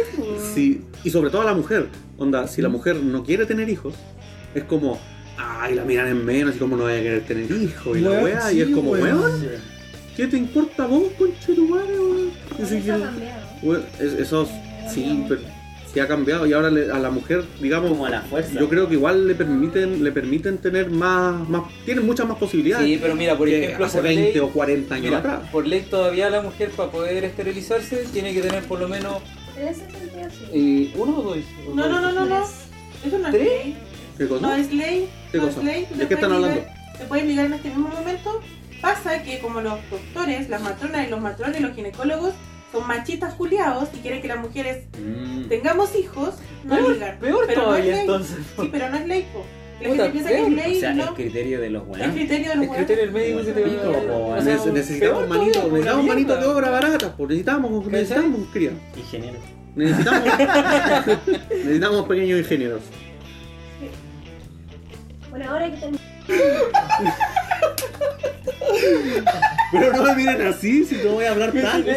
Sí, y sobre todo a la mujer. Onda, si la mujer no quiere tener hijos, es como, ay, la miran en menos y como no vaya a querer tener hijos y la Weón, weá, y sí, es como, weón. weón, ¿qué te importa vos, conche tu madre, weón? Eso que- ha cambiado. es- eso sí, pero sí ha cambiado y ahora le- a la mujer, digamos, Como a la fuerza. yo creo que igual le permiten, le permiten tener más, más tienen muchas más posibilidades Sí, pero mira, por ejemplo, hace por 20 ley, o 40 años mira, atrás. por ley todavía la mujer para poder esterilizarse tiene que tener por lo menos En ese sentido, sí. eh, uno o dos. No, no, no, no, no. Eso no es ¿Tres? ley. ¿Qué cosa? No es ley. ¿Qué no cosa? es ley. ¿De qué están hablando? ligar- Te pueden ligar en este mismo momento. Pasa que como los doctores, las matronas y los matrones, los ginecólogos son machistas juliados y quieren que las mujeres Mm. tengamos hijos, no Peor, ligar. peor Pero no todavía es ley. entonces. Sí, pero no es ley, po. La Puta, gente piensa que es peor. ley O sea, y el no. criterio de los Es weones. criterio de los El criterio del médico que te Pico, po, o sea, Neces- necesitamos peor manitos, todavía, necesitamos manitos de obra baratas, pues necesitamos, necesitamos, cría. Ingeniero. Necesitamos, necesitamos pequeños ingenieros. Bueno, ahora hay que terminar. Pero no me miren así, si no voy a hablar tanto.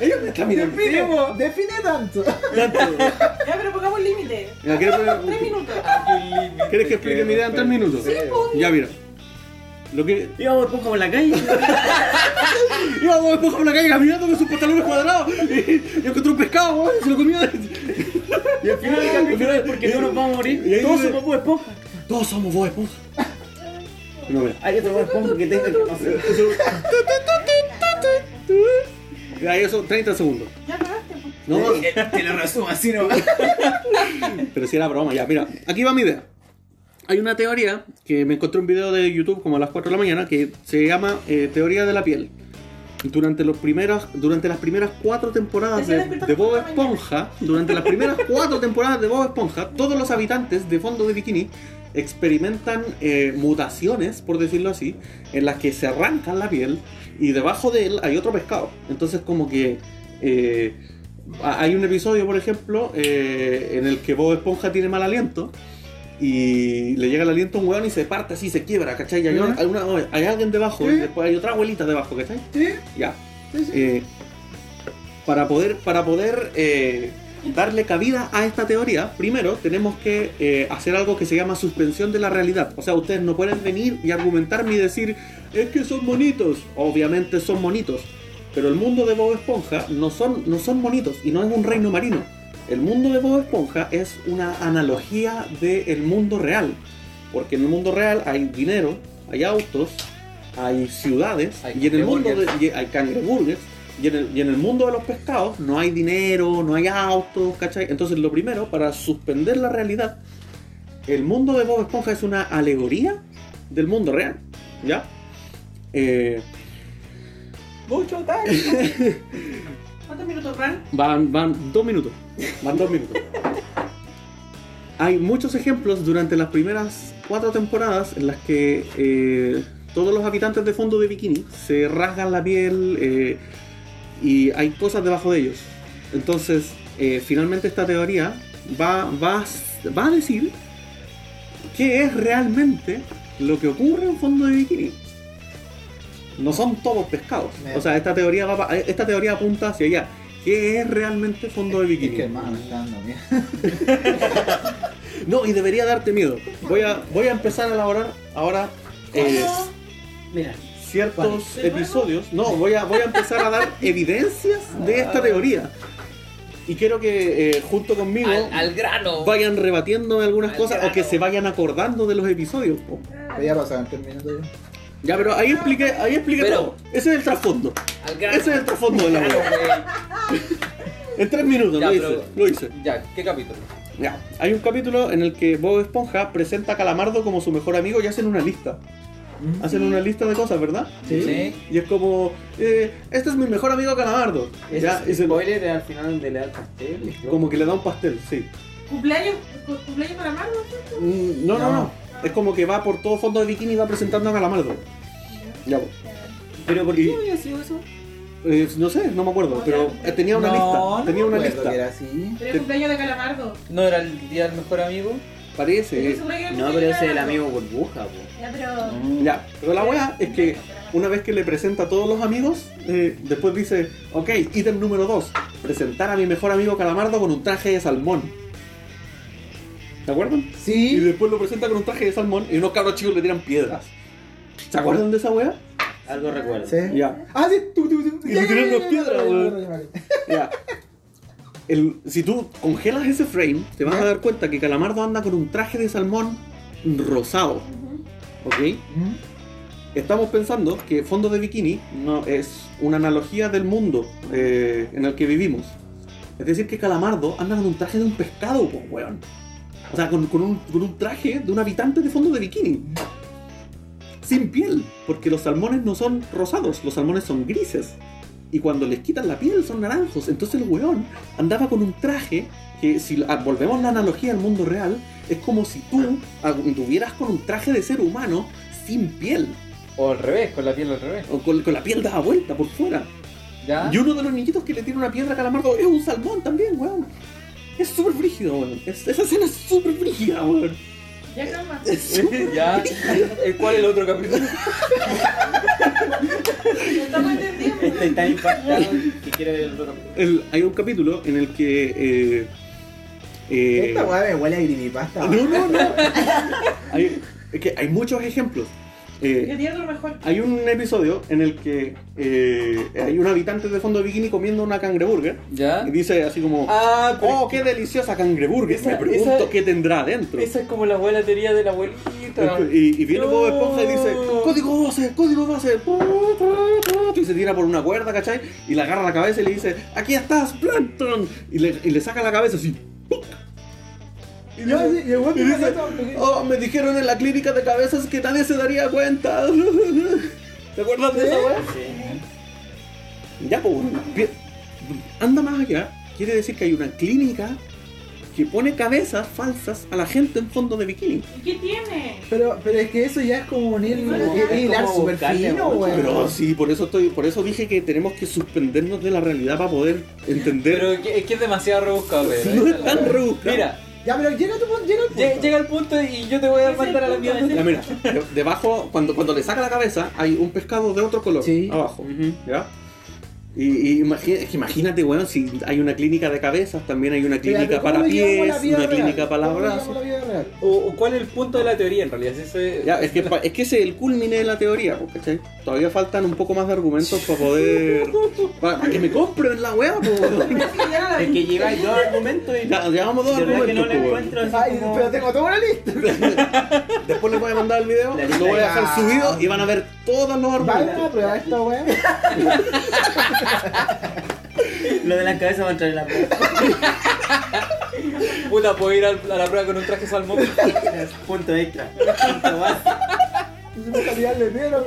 Ellos me están mirando. Define, define tanto. tanto. Ya, pero pongamos límite. Ya, ¿quieres, Tres minutos. ¿Quieres que explique mi idea en tres minutos? Ya, mira. Lo que. Íbamos después como en la calle. Íbamos después por la calle caminando con sus pantalones cuadrados y, y encontré un pescado, weón, y se lo comió. Y al final del capítulo es porque no nos vamos a morir. Todos somos Bob Esponja. Todos somos vos, esposa. No, mira. Hay otro Bob Esponja que tenga que. Ya, eso, 30 segundos. Ya cagaste, po. No, Te lo resumo así, ¿no? pero si era broma, ya, mira. Aquí va mi idea. Hay una teoría que me encontré un video de YouTube como a las 4 de la mañana que se llama eh, Teoría de la piel. Durante, los primeros, durante las primeras cuatro temporadas de, de Bob. Esponja, durante las primeras cuatro temporadas de Bob Esponja, todos los habitantes de fondo de bikini experimentan eh, mutaciones, por decirlo así, en las que se arrancan la piel y debajo de él hay otro pescado. Entonces como que eh, hay un episodio, por ejemplo, eh, en el que Bob Esponja tiene mal aliento y le llega el aliento a un weón y se parte así, se quiebra, ¿cachai? Y hay, hay una- hay alguien debajo y después hay otra abuelita debajo, ¿cachai? Sí, Ya. sí, sí. Eh, para poder, para poder eh, darle cabida a esta teoría, primero tenemos que eh, hacer algo que se llama suspensión de la realidad. O sea, ustedes no pueden venir y argumentarme y decir, es que son monitos. Obviamente son monitos. Pero el mundo de Bob Esponja no son, no son monitos y no es un reino marino. El mundo de Bob Esponja es una analogía del mundo real. Porque en el mundo real hay dinero, hay autos, hay ciudades Hay y en el mundo de, hay cangreburgers y en, el, y en el mundo de los pescados no hay dinero, no hay autos, ¿cachai? Entonces lo primero, para suspender la realidad, el mundo de Bob Esponja es una alegoría del mundo real, ¿ya? Eh, Mucho time. ¿Cuántos minutos van? Van, van dos minutos. Van dos minutos. Hay muchos ejemplos durante las primeras cuatro temporadas en las que eh, todos los habitantes de fondo de bikini se rasgan la piel eh, y hay cosas debajo de ellos. Entonces, eh, finalmente esta teoría va, va, a- va a decir qué es realmente lo que ocurre en fondo de bikini. No son todos pescados. O sea, esta teoría, va pa- esta teoría apunta hacia allá. ¿Qué es realmente fondo de Es bikini? que hermano me está dando miedo. No, y debería darte miedo. Voy a, voy a empezar a elaborar ahora eh, Mira, ciertos episodios. No, voy a, voy a empezar a dar evidencias de esta teoría. Y quiero que eh, junto conmigo grano. vayan rebatiendo algunas Al cosas o que grano. se vayan acordando de los episodios. po. Ya pasaron tres minutos ya. Ya, pero ahí expliqué, ahí expliqué Pero- todo. Ese es el trasfondo. Al grano. Ese es el trasfondo de la wea. En tres minutos Ya, lo hice, pero- lo hice. Ya, ¿qué capítulo? Ya, hay un capítulo en el que Bob Esponja presenta a Calamardo como su mejor amigo y hacen una lista. Hacen una lista de cosas, ¿verdad? Sí. Y es como, eh, este es mi mejor amigo Calamardo. Ya, y Ese se- spoiler al final de Leal Pastel. como que le da un pastel, sí. ¿Cumpleaños, cu- cumpleaños para Margo? Mm, No, no, no, Es como que va por todo fondo de bikini y va presentando a Calamardo. Ya, pues. Pero ¿por Y- qué había sido eso? Eh, no sé, no me acuerdo, pero eh, tenía una No, lista. no Tenía una lista. que era así. Pero el cumpleaños de Calamardo. ¿No era el día del mejor amigo? Parece. No, pero ese es el amigo burbuja, po. Ya, pero. Ya, pero la wea es que una vez que le presenta a todos los amigos, eh, después dice, ok, ítem número 2, presentar a mi mejor amigo Calamardo con un traje de salmón. ¿Se acuerdan? Y Sí. después lo presenta con un traje de salmón y unos cabros chicos le tiran piedras. ¿Se acuerdan de esa wea? Algo recuerdo. Sí. Ya, Ah, sí. tú, tú, tú. Y le tiran las piedras, weón. ya. El- si tú congelas ese frame, te vas a dar cuenta que Calamardo anda con un traje de salmón rosado. ¿Ok? ¿Mm? Estamos pensando que fondo de bikini no es una analogía del mundo eh, en el que vivimos. Es decir, que Calamardo anda con un traje de un pescado, po, weón. O sea, con, con un, con un traje de un habitante de fondo de bikini. Sin piel, porque los salmones no son rosados, los salmones son grises. Y cuando les quitan la piel son naranjos. Entonces el weón andaba con un traje que, si la- volvemos la analogía al mundo real, es como si tú anduvieras con un traje de ser humano sin piel. O al revés, con la piel al revés. O con, con la piel dada vuelta por fuera. ¿Ya? Y uno de los niñitos que le tiene una piedra a Calamardo es un salmón también, weón. Es súper frígido, weón. Es- esa escena es súper frígida, weón. Ya calma. ¿Ya? ¿El ¿Cuál es el otro capítulo? No estamos entendiendo. Estoy tan impactado que quiero ver el otro capítulo. El- hay un capítulo en el que. eh, eh, Esta weá me huele a creepypasta. no, no, no. Hay, es que hay muchos ejemplos. Eh, lo mejor. hay un episodio en el que eh, hay un habitante de fondo de bikini comiendo una cangreburger ¿Ya? y dice así como: Ah, ¡Oh, qué deliciosa cangreburger! Esa- Me pregunto esa- qué tendrá adentro. esa es como la buena teoría de la abuelita. Y, y viene Bob Esponja y dice, código base, código base, y se tira por una cuerda, ¿cachai? Y le agarra la cabeza y le dice, aquí estás, Plankton, y le, y le saca la cabeza así, ¡puc! Y Yo, dice, sí, y el y dice, oh, me dijeron en la clínica de cabezas que nadie se daría cuenta. ¿Te acuerdas de esa weá? Ya, pues, anda más allá, quiere decir que hay una clínica que pone cabezas falsas a la gente en fondo de bikini. ¿Y qué tiene? Pero, pero es que eso ya es como un hil- Como- hil- hilar buscarle fino. Pero sí, por eso estoy, por eso dije que tenemos que suspendernos de la realidad para poder entender. Pero es que- es demasiado rebuscado, Pedro. no es tan rebuscado. Mira, Ya, pero llega tu punto, llega el punto. lle- llega el punto y yo te voy a mandar a la mierda. Ya, mira, de- debajo, cuando, cuando le saca la cabeza, hay un pescado de otro color Sí. abajo. ¿Ya? Y, y imagi- es que imagínate, bueno, si hay una clínica de cabezas, también hay una clínica Espérate, ¿cómo para la pies, una real? clínica para ¿Cómo lo llevamos brazos. la? O, o cuál es el punto de la teoría en realidad? Si ese- Ya, es que, es que ese es el culmine de la teoría, ¿cachai? Todavía faltan un poco más de argumentos para poder. para, para que me compren la weá, pues. La Es que lleváis dos argumentos y Ya, llevamos dos verdad que no argumentos, lo encuentro así Ay, como... pero tengo toda una lista. Después les voy a mandar el video, La lo voy a dejar subido y van a ver todos los Vale, argumentos. prueba esta weá. Lo de las cabezas va a entrar en la puerta. Puta, puedo ir a la prueba con un traje salmón. Punto extra. Punto de negro.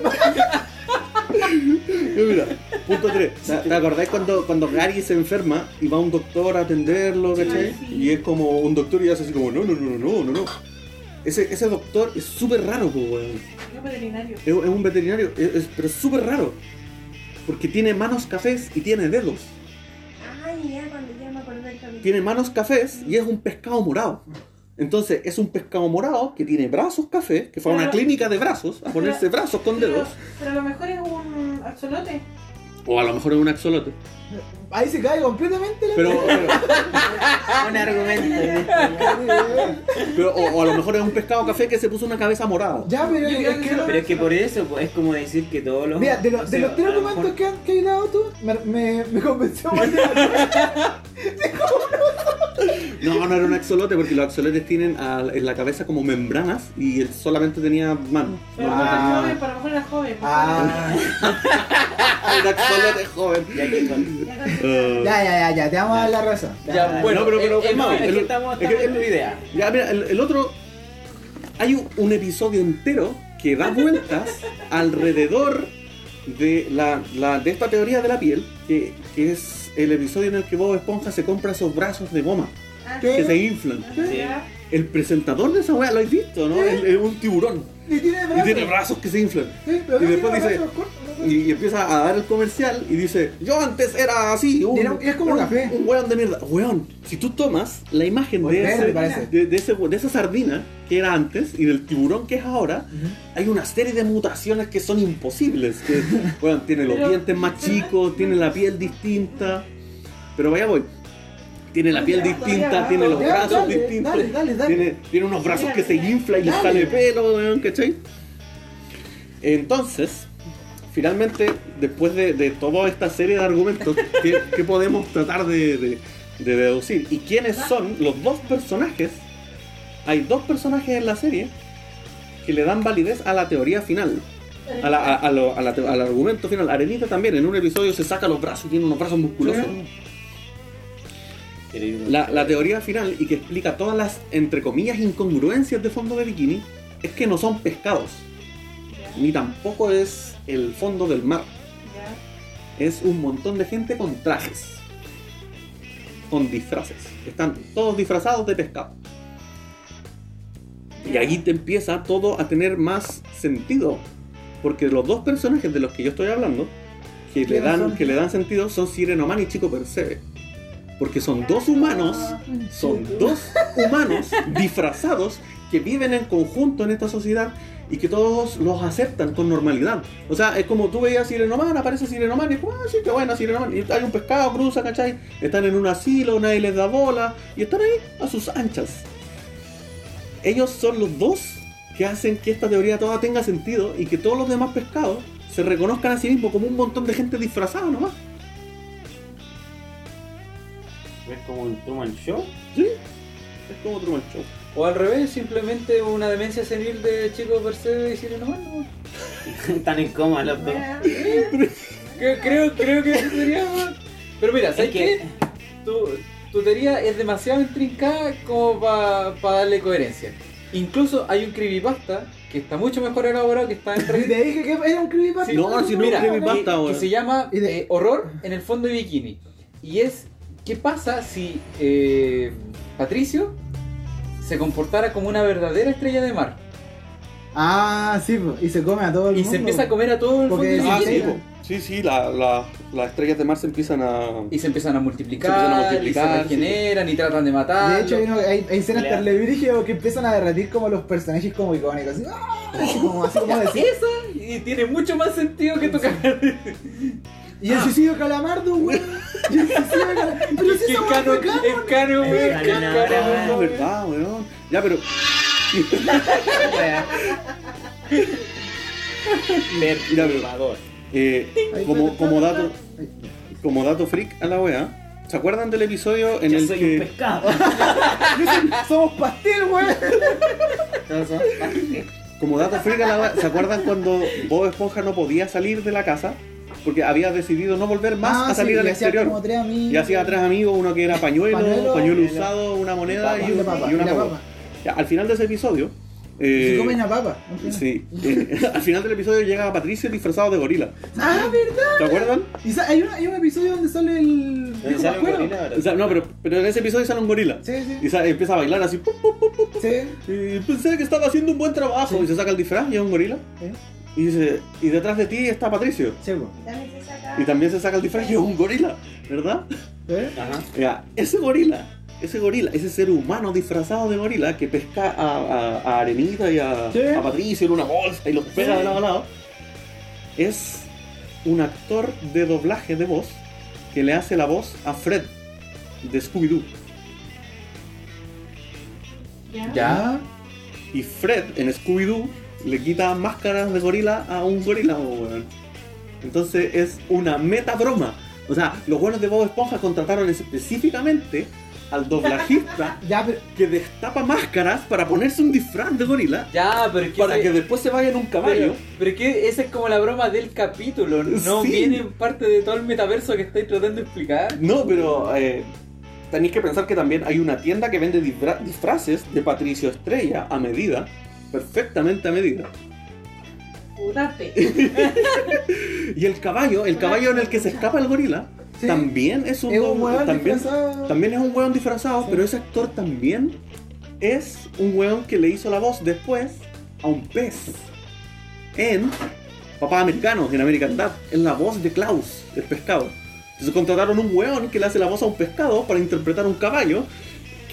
Mira, punto 3. ¿Te acordáis cuando, cuando Gary se enferma y va un doctor a atenderlo, ¿cachai? sí. Y es como un doctor y hace así como, no, no, no, no, no, no. Ese, ese doctor es súper raro, weón. Veterinario. Es, es un veterinario, es- es- pero es súper raro. Porque tiene manos cafés y tiene dedos. Ay, ya, cuando ya me acordé del. Tiene manos cafés y es un pescado morado. Entonces, es un pescado morado que tiene brazos cafés, que fue a una Pero- clínica de brazos a ponerse brazos con Pero, dedos. pero a lo mejor es un axolote. O a lo mejor es un axolote. Ahí se cae completamente la Pero, pero- Un argumento. pero- o, o a lo mejor es un pescado café que se puso una cabeza morada. Ya, pero Yo es que que no- Pero es que por eso pues, es como decir que todos los. Mira, de, lo- no de sé, los tres a lo argumentos mejor- que, han- que has dado tú, me, me, me convenció más de No, no era un axolote porque los axolotes tienen a- en la cabeza como membranas y él solamente tenía manos. Pero No, era Ah. joven, para lo mejor era joven. Ah, un axolote joven. Ya que con- Ya Eh, ya, ya, ya, ya, te vamos a dar la razón. Ya, bueno, No, pero- pero, es que el- estamos, es que- estamos en tu idea. Ya, mira, el, el otro. Hay un, un episodio entero que da vueltas alrededor de, la, la- de esta teoría de la piel, que, que es el episodio en el que Bob Esponja se compra esos brazos de goma Ah, que se inflan. ya. El presentador de esa weá, lo habéis visto, ¿no? Es, es un tiburón. Y tiene Y brazos. tiene brazos que se inflan. Sí, pero y después dice- brazos cortos, ¿no? Y, y empieza a dar el comercial y dice, yo antes era así, un, Era- es como un- café. un weón de mierda. Weón, si tú tomas la imagen de, Verde, ese- de, de ese- de esa sardina que era antes y del tiburón que es ahora, hay una serie de mutaciones que son imposibles. Que, weón, tiene los Pero- dientes más chicos, tiene la piel distinta. Pero vaya voy. Tiene la piel distinta, tiene los brazos distintos. Dale, dale, dale. Tiene, tiene unos brazos que se infla y le sale pelo, weón, ¿cachai? Entonces, finalmente, después de, de toda esta serie de argumentos, ¿qué, qué podemos tratar de, de- de deducir? ¿Y quiénes son los dos personajes? Hay dos personajes en la serie que le dan validez a la teoría final. A la- a- a lo- a la te- al argumento final. Arenita también en un episodio se saca los brazos y tiene unos brazos musculosos. La, la teoría final y que explica todas las, entre comillas, incongruencias de fondo de bikini es que no son pescados, ni tampoco es el fondo del mar. Es un montón de gente con trajes, con disfraces. Están todos disfrazados de pescado. Y ahí te empieza todo a tener más sentido. Porque los dos personajes de los que yo estoy hablando, que le ¿Quiénes dan, son? que le dan sentido, son Sirenoman y Chico Percebe. Porque son dos humanos son dos humanos disfrazados que viven en conjunto en esta sociedad y que todos los aceptan con normalidad. O sea, es como tú veías Sirenoman, aparece Sirenoman y es como, ah, sí, qué buena Sirenoman. Y hay un pescado, cruza, ¿cachai? Están en un asilo, nadie les da bola y están ahí a sus anchas. Ellos son los dos que hacen que esta teoría toda tenga sentido y que todos los demás pescados se reconozcan a sí mismos como un montón de gente disfrazada nomás. ¿Es como un Truman Show? ¿Sí? Es como Truman Show. O al revés, simplemente una demencia senil de Chico Percebe y Sirenoman. ¿no? Están en coma los dos. Creo, creo que eso sería más- Pero mira, ¿sabes Es que- qué? Tu, tu teoría es demasiado intrincada como para darle coherencia. Incluso hay un creepypasta que está mucho mejor elaborado que está en Y Reddit. te dije que era un creepypasta. No, si no Mira, es un creepypasta, que, se llama eh, Horror en el fondo de bikini. Y es, ¿qué pasa si eh, Patricio se comportara como una verdadera estrella de mar? Ah, sí, y se come a todo el Y mundo. se empieza a comer a todo el fondo Porque de sí, Ah, sí, sí, sí, la- la- las estrellas de mar se empiezan a... Y se empiezan a multiplicar, Se empiezan a multiplicar, y se regeneran y tratan de matar. De hecho, hay, hay, hay escenas tan que empiezan a derretir como los personajes como icónicos. Así, ¡ah! así como, así como decir. y tiene mucho más sentido que tocar. Y el suicidio de Calamardo, weón. Y el suicidio de Calamardo. Pero si es canon. es cano, weón, Es es canon, cano, Ah, weón. verdad, weón. Ya, pero... Perturbador. eh, como, como dato... Como dato freak a la wea, ¿se acuerdan del episodio en Yo el soy que... un pescado. Somos pastel, weón. Como dato freak a la wea, ¿se acuerdan cuando Bob Esponja no podía salir de la casa? Porque había decidido no volver más Ah, a salir sí, al y hacía exterior. como tres amigos. Y hacía tres amigos, uno que era pañuelo, Pañuelo, usado, una moneda Y y, papa, y una y papa. papa. Ya, al final de ese episodio... eh, Se comen a papa. al final. Sí, eh, al final del episodio llega Patricio disfrazado de gorila. Ah, ¿verdad? ¿Se acuerdan? Y hay, un- hay un episodio donde sale el. ¿Dónde viejo sale un Pascuero. gorila ahora? O sea, no, pero, pero en ese episodio sale un gorila. Sí, Y sí. sa- empieza a bailar así. pum, pum, pum, pum, Sí. y pensé que estaba haciendo un buen trabajo. Sí. Y se saca el disfraz y es un gorila. Sí. Y dice, y detrás de ti está Patricio. Sí, saca. Y también se saca el disfraz y es un gorila, ¿verdad? ¿Eh? Ajá. Ya, ese gorila, ese gorila, ese ser humano disfrazado de gorila que pesca a, a- a Arenita y a, Sí. a Patricio en una bolsa y los pega Sí. de lado a lado, es un actor de doblaje de voz que le hace la voz a Fred de Scooby-Doo. ya. Ya. Y Fred en Scooby-Doo le quita máscaras de gorila a un gorila, weón. Entonces es una meta broma. O sea, los buenos de Bob Esponja contrataron específicamente al doblajista Ya, pero. que destapa máscaras para ponerse un disfraz de gorila Ya, pero es que. para ese- que después se vaya en un caballo. Pero, pero es que esa es como la broma del capítulo, no Sí. viene parte de todo el metaverso que estáis tratando de explicar. No, pero eh, tenéis que pensar que también hay una tienda que vende disfra- disfraces de Patricio Estrella a medida, perfectamente a medida. Y el caballo, el caballo en el que se escapa el gorila, Sí. también es un, Es un hueón también, disfrazado. también es un hueón disfrazado, Sí. pero ese actor también es un hueón que le hizo la voz después a un pez en Papás Americanos, en American Dad. Es la voz de Klaus, el pescado. Entonces contrataron un hueón que le hace la voz a un pescado para interpretar un caballo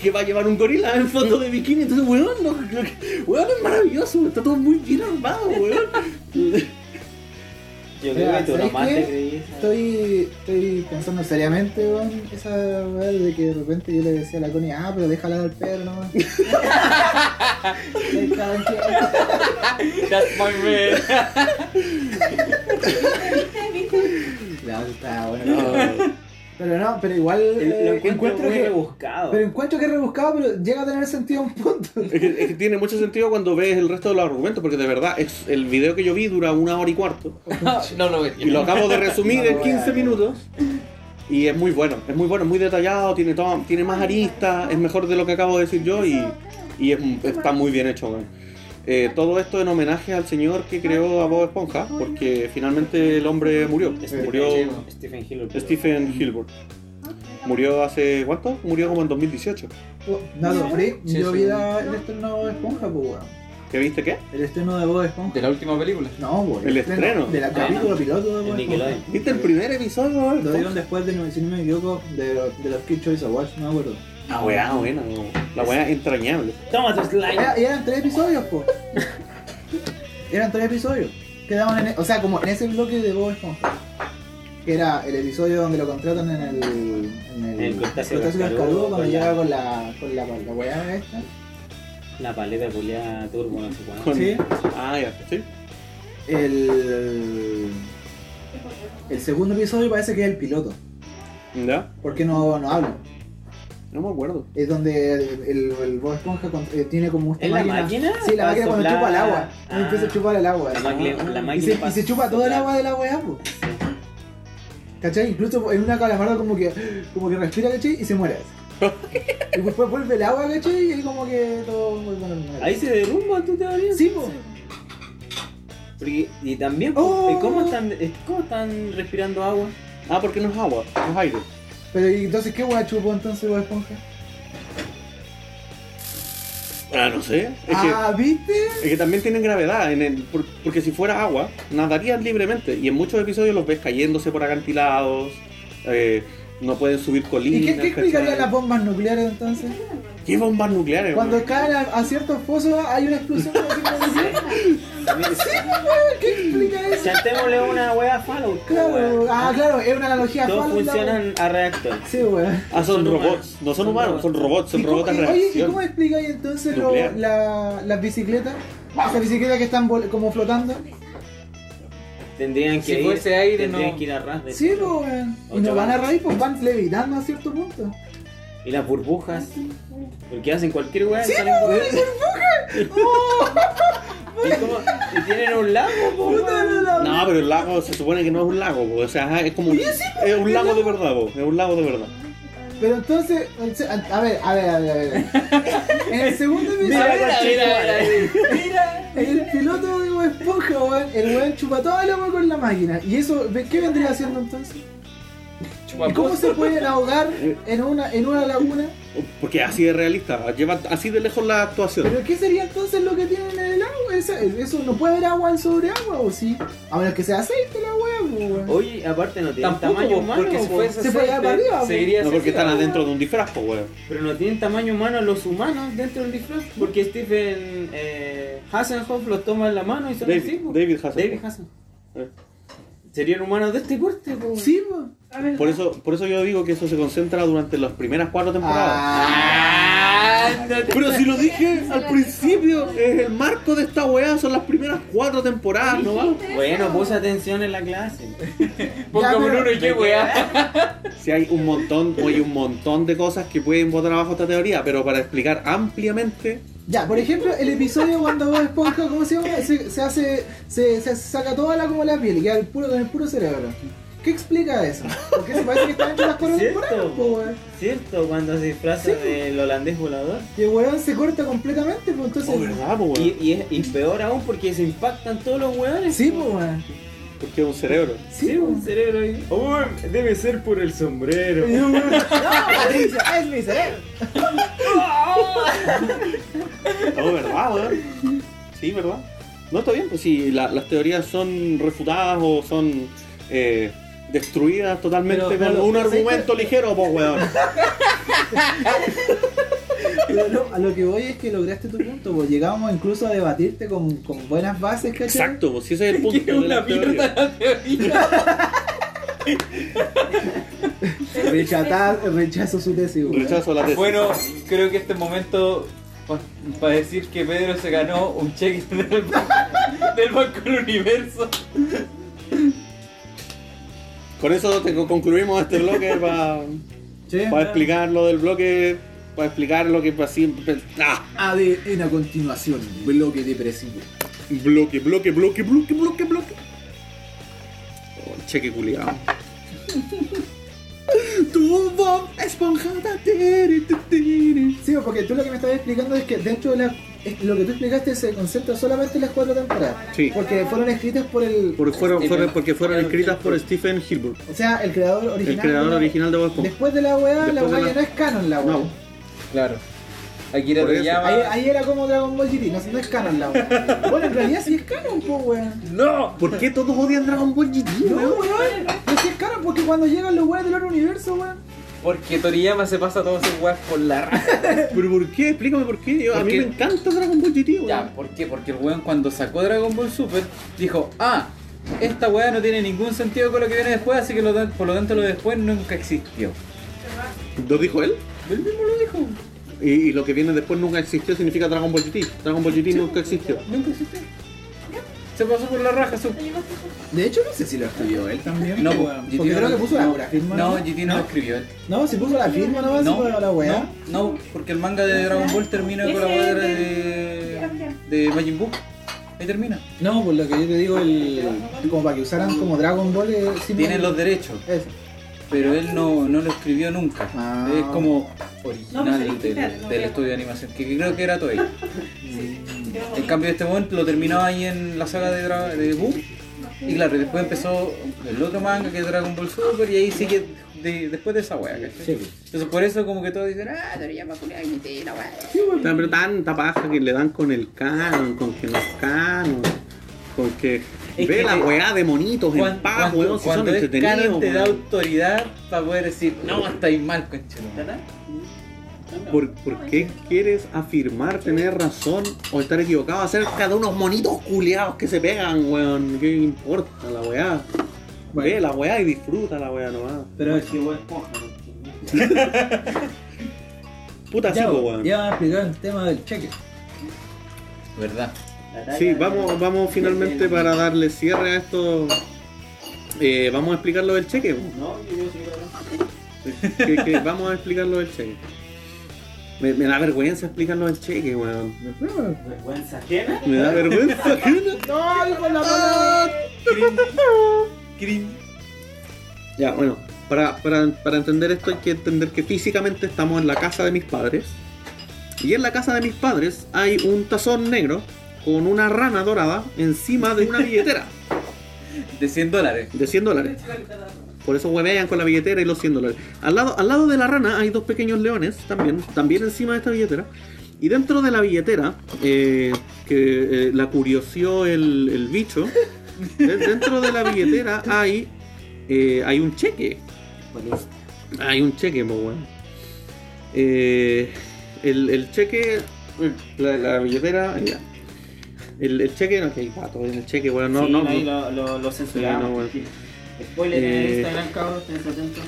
que va a llevar un gorila en fondo de bikini. Entonces, hueón, lo- lo- hueón es maravilloso, está todo muy bien armado, hueón. Yo creo que tú ¿sabes nomás te creí esa. Estoy, estoy pensando seriamente, weón, esa weá de que de repente yo le decía a la Connie, ah, pero déjala al perro nomás. Déjala en quieta. That's my man. Claro, está bueno. Pero no, pero igual Lo eh, encuentro, encuentro muy que. rebuscado. Pero encuentro que es rebuscado, pero llega a tener sentido un punto. Es que, es que tiene mucho sentido cuando ves el resto de los argumentos, porque de verdad es, el video que yo vi dura una hora y cuarto. no lo Y lo acabo de resumir No, en no, 15 bueno. minutos. Y es muy bueno, es muy bueno, es muy detallado, tiene, todo, tiene más aristas, es mejor de lo que acabo de decir yo y, y es- está muy bien hecho. Eh, todo esto en homenaje al señor que creó a Bob Esponja, porque finalmente el hombre murió. Murió Stephen Hill. Stephen Hilbert. Murió hace, ¿cuánto? Murió como en 2018. Nado Free, Sí, yo sí. vi la- el estreno de Esponja, pues weón. ¿Qué viste qué? El estreno de Bob Esponja. De la última película. No, weón. El estreno. Del capítulo piloto de Bob Esponja. ¿Viste el primer episodio? de Bob Lo dieron después de, si no me equivoco, de, los- de los Kid Choice Awards, no me acuerdo. La weá buena, no. la weá entrañable. Toma tu slime. Era- y eran tres episodios, po. eran tres episodios. Quedaban en, e- o sea, como en ese bloque de Bob Esponja. Que era el episodio donde lo contratan en el. En el, El crustáceo crustáceo cascarudo, cascarudo, cuando con llega la- con la. con la, la weá esta. La paleta culiada turbo, no sé. Con- Sí. Ah, ya, sí. El. El segundo episodio parece que es el piloto. ¿Ya? Porque no, no hablan. No me acuerdo. Es donde el, el Bob Esponja con- eh, tiene como esta ¿Es la máquina. máquina? Sí, la máquina cuando chupa el agua. Ah. Empieza a chupar el agua. La, máquina- la Y máquina se, y para se chupa todo el agua de la weá, po. ¿Cachai? Incluso en una calamarda como que, como que respira, ¿cachai? Y se muere. y después vuelve el agua, ¿cachai? Y ahí como que todo vuelve normal. Ahí se derrumba tu teoría. Sí, po. Porque- y también, Oh. ¿y ¿cómo, están, eh, ¿cómo están respirando agua? Ah, porque no es agua, es aire. Pero ¿y entonces qué weá chupó entonces Bob Esponja? Ah, no sé. Es, Ah, ¿viste? es que también tienen gravedad. En el, por- porque si fuera agua, nadarían libremente. Y en muchos episodios los ves cayéndose por acantilados. eh, no pueden subir ¿Y colinas. qué, qué explicaría las bombas nucleares entonces? ¿Qué bombas nucleares? Cuando caen a, a ciertos pozos hay una explosión. que- ¿Qué explica eso? Saltémosle una wea Fallout. po, Claro, weón. ah, claro, es una analogía Todos Fallout, la funcionan a reactor. Sí, weón. Ah, son, son robots. humanos. No son humanos, son robots, son ¿Y cómo- robots a y- Oye, ¿y reacción. cómo explicáis entonces lo- la- las bicicletas? Esas bicicletas que están como flotando. Tendrían que Si ir, fuese aire, tendrían no. que ir a ras de Sí, pues, weón. Y no van a raíz, pues van levitando a cierto punto. Y las burbujas. Porque hacen cualquier weá y Sí, salen pues, burbujas. ¿Y, cómo- y tienen un lago, po, no, pero el lago se supone que no es un lago, po. o sea, es como un, es un lago de verdad, po. es un lago de verdad. Pero entonces, a ver, a ver, a ver, a ver. En el segundo episodio, Mira, mira, mira, mira. en el piloto de Bob Esponja, weón, el weón chupa toda el agua con la máquina. ¿Y eso, qué vendría haciendo entonces? ¿Y cómo se pueden ahogar en una, en una laguna? Porque así de realista, lleva así de lejos la actuación. ¿Pero qué sería entonces lo que tienen en el agua? Esa- eso no puede haber agua en sobre agua, ¿o sí? A menos que sea aceite la weá, pues, weón. Oye, aparte no tienen Tampoco, tamaño humano, porque si fuese Se puede ir para arriba, seguiría No, porque están adentro de un disfraz, po, weón. Pero no tienen tamaño humano los humanos dentro del disfraz. Porque Stephen eh, Hasselhoff los toma en la mano y son David- así. David Hasselhoff. David Hasselhoff. Eh. Serían humanos de este porte, po. Sí, pues. Por eso, por eso yo digo que eso se concentra durante las primeras cuatro temporadas. Ah. Pero si lo dije al principio, es el marco de esta weá, son las primeras cuatro temporadas, ¿no va? Bueno, puse atención en la clase. Póngame pero- uno y qué weá. Si hay un montón, oye, un montón de cosas que pueden botar abajo esta teoría, pero para explicar ampliamente, Ya, por ejemplo, el episodio cuando Bob Esponja, ¿cómo se llama? Se, se hace, se, se saca toda la como la piel y queda el puro, con el puro cerebro. ¿Qué explica eso? Porque se parece que está dentro de las temporadas, po, weón. ¿Cierto? Cuando se disfraza Sí. del holandés volador. Y el weón se corta completamente, pues entonces. oh, ¿verdad, po, weón? Y, y, es- y peor aún porque se impactan todos los hueones. Sí, pues weón. Porque es un cerebro. Sí, Sí, po. un cerebro ahí. Oh, debe ser por el sombrero. Y el weón, No, Patricia, es mi cerebro. No, ¿verdad, weón? Sí, ¿verdad? No, está bien, pues si la- las teorías son refutadas o son eh, destruidas totalmente Pero, con un ¿sabes argumento ligero, pues, weón. Pero no, a lo que voy es que lograste tu punto, pues llegamos incluso a debatirte con, con buenas bases, ¿cachai? Exacto, pues si ese es el punto de una mierda la teoría. Rechatar, rechazo su tesis, weón. Rechazo la tesis. Bueno, creo que este momento para decir que Pedro se ganó un cheque del, del Banco del Universo. Con eso te- concluimos este bloque para Sí. explicar lo del bloque, para explicar lo que así. Ah, ADN a continuación, bloque depresivo. bloque, bloque, bloque, bloque, bloque, bloque. Oh, cheque culiado. tu Bob esponjada. tiri, ti, tiri. Sí, porque tú lo que me estabas explicando es que dentro de la. es- Lo que tú explicaste se concentra solamente en las cuatro temporadas. Sí. Porque fueron escritas por el. Porque fueron, Stephen- fueron- porque fueron escritas por Stephen Hilbert, O sea, el creador original. el creador de la- original de Bob Esponja. Después de la weá, la Después de weá la- ya no es canon la weá. No, Claro. Akira. Toriyama. Ahí, ahí era como Dragon Ball GT, no, no es canon la weá. Bueno, en realidad sí es canon, po weón. ¡No! ¿por qué todos odian Dragon Ball GT? No, weón? weón. No sí es canon porque cuando llegan los weones del otro universo, weón. Porque Toriyama se pasa todos esos weas por la raja. ¿Pero por qué? Explícame por qué. Yo- a mí Porque- me encanta Dragon Ball GT, weón. Ya, ¿por qué? Porque el weón cuando sacó Dragon Ball Super dijo, ah, esta wea no tiene ningún sentido con lo que viene después, así que lo tan- por lo tanto lo de después nunca existió. ¿Lo dijo él? Él mismo lo dijo. Y, y lo que viene después nunca existió significa Dragon Ball GT. Dragon Ball GT nunca existió. Nunca existió. Se pasó por la raja su... De hecho, no sé si lo escribió él también. No. GT Porque no creo que puso la no, firma. No, GT no lo escribió él. No, si puso la firma nomás, No, no, la no, weá. no, porque el manga de Dragon Ball termina con la weá de- de, de Majin Buu. Ahí termina. No, por lo que yo te digo, el, como para que usaran como Dragon Ball. eh, Tienen los derechos, Eso. Pero él no, no lo escribió nunca. Ah. Es como No, original pues, del, no, del estudio de animación, que creo que era Toei. En cambio este momento lo terminó ahí en la saga de, Dra- de Buu. Y claro, y después empezó el otro manga que es Dragon Ball Super y ahí sigue de- después de esa wea, ¿cachai? Sí, pues. Entonces por eso como que todos dicen, ah, Toriyama culiao, imité la wea. Pero tanta paja que le dan con el canon, con que no es canon, con que Es ve que la weá de monitos en Cuando, paz, cuando- weón, si son cuando es entretenidos. te da weón. autoridad para poder decir, no, estáis mal, conchero. ¿Por, por qué quieres afirmar tener razón o estar equivocado acerca de unos monitos culiados que se pegan, weón? ¿Qué importa la weá? Ve la weá y disfruta la weá nomás. Pero que Bob Esponja, ¿no? Puta ya, chico, weón. ya vamos a explicar el tema del cheque. ¿Verdad? Sí, vamos, vamos finalmente para darle cierre a esto. eh, vamos a explicar lo del cheque. No, yo Que- que- vamos a explicar lo del cheque. Me, me da vergüenza explicar lo del cheque, weón. Vergüenza ajena. Me da vergüenza. ajena. ¡No, hijo de la palabra! Ya, bueno, para, para, para entender esto hay que entender que físicamente estamos en la casa de mis padres. Y en la casa de mis padres hay un tazón negro con una rana dorada encima de una billetera De 100 dólares. de 100 dólares. Por eso huevean con la billetera y los 100 dólares. Al lado, al lado de la rana hay dos pequeños leones también, también encima de esta billetera. Y dentro de la billetera, eh, que eh, la curiosió el, el bicho, de- dentro de la billetera hay, eh, hay un cheque. Hay un cheque, muy bueno. Eh, el, el cheque, la, la billetera, ya. El, el cheque, no, que hay gato en el cheque, bueno, no, Sí, no, ahí lo, lo, lo censuramos. No, bueno. Spoiler en Eh, Instagram, cabros, estén atentos.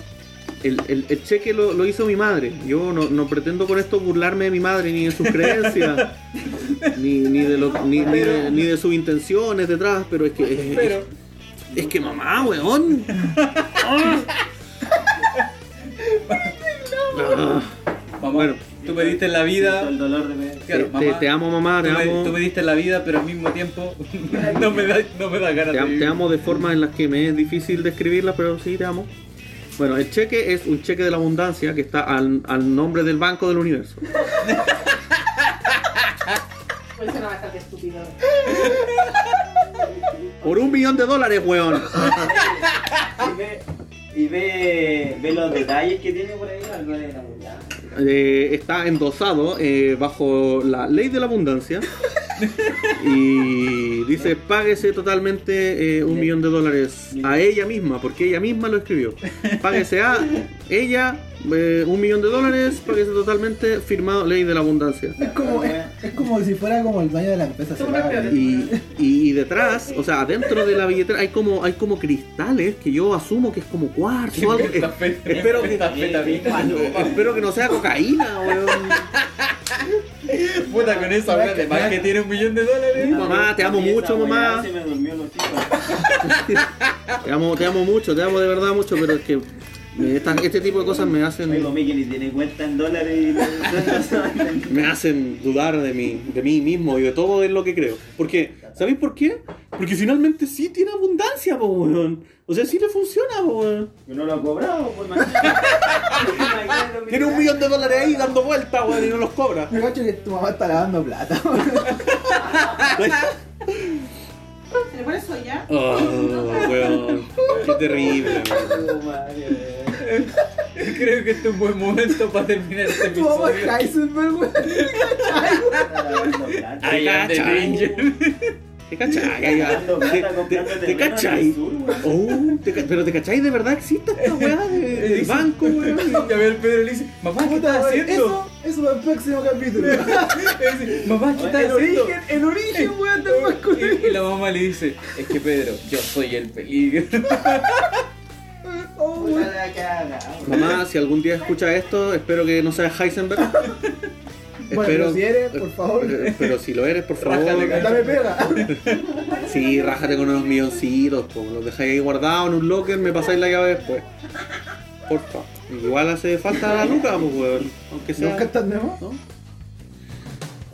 el, el- el cheque lo, lo hizo mi madre. Yo no, no pretendo con esto burlarme de mi madre ni de sus creencias, ni, ni, de lo- ni, ni de, ni de sus intenciones detrás, pero es que. Es, Pero, es que mamá, weón. Mamá, Bueno. Tú me diste la vida. El dolor de ver. Claro, te, mamá, te amo, mamá, te tú, me, amo. tú me diste la vida, pero al mismo tiempo no me da, no me da ganas Te, de am- vivir. te amo de formas en las que me es difícil describirlas, pero sí te amo. Bueno, el cheque es un cheque de la abundancia que está al, al nombre del Banco del Universo. Pues suena bastante estúpido. Por un millón de dólares, weón. Y ve, y ve, ve los detalles que tiene por ahí, algo de la abundancia. Eh, está endosado eh, bajo la ley de la abundancia. Y dice, páguese totalmente eh, un millón de dólares a ella misma, porque ella misma lo escribió. Páguese a ella eh, un millón de dólares, páguese totalmente, firmado ley de la abundancia. Es como, es, es como si fuera como el dueño de la empresa. Y, y, y detrás, o sea, adentro de la billetera hay como hay como cristales que yo asumo que es como cuarzo o algo. Fe- espero que-. Espero que no sea cocaína, weón. Puta, con eso habla de más que tiene un millón de dólares. Mamá, te amo esa mucho, weá mamá. Se me durmió los hijos. Te amo, te amo mucho, te amo de verdad mucho, pero es que esta- este tipo de cosas me hacen Oigo, tiene cuenta en dólares y me hacen dudar de mí, de mí mismo y de todo en lo que creo. Porque, ¿sabéis por qué? Porque finalmente sí tiene abundancia, po, weón. O sea, sí le funciona, po, weón. Yo no lo he cobrado, pues imagínate. Tiene un millón de dólares ahí dando vueltas, weón, y no los cobra. Me cacho que tu mamá está lavando plata. ¿Se le pone soya? Oh, weón. Qué terrible, weón. Creo que este es un buen momento para terminar este tu mamá episodio. es Heisenberg, weón. ¿Te cachai? Ay, ay, Comprando ¿Te, plata, te, cachai? Oh, te pero te cachai, de verdad existe esta weá de- del banco, weón. Y a ver, Pedro le dice, mamá, ¿qué estás haciendo? Eso, eso para el próximo capítulo. Le dice, mamá, ¿qué estás el haciendo? origen, el origen, weón, del masculino. Y, y la mamá le dice, es que Pedro, yo soy el peligro. Oh. Mamá, si algún día escucha esto, espero que no seas Heisenberg. Bueno, pero si eres, por favor. Pero, pero si lo eres, por favor. Rájale, Dame pega. Sí, rájate con unos milloncitos, po. los dejáis ahí guardados en un locker, me pasáis la llave después. Porfa. Igual hace falta la luca, pues, weón. Aunque sea. ¿Nunca? ¿no?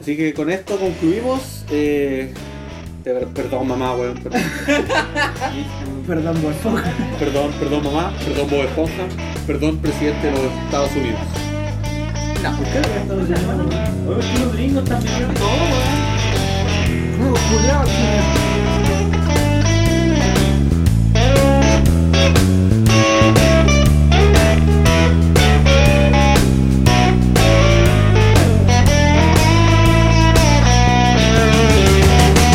Así que con esto concluimos. Eh, de ver- perdón, mamá, weón. Perdón, Perdón, por favor. perdón, perdón, mamá. Perdón, Bob Esponja. Perdón, presidente de los Estados Unidos. ¿Por qué no? Oye, los gringos están viviendo todo, weón. No, culiao,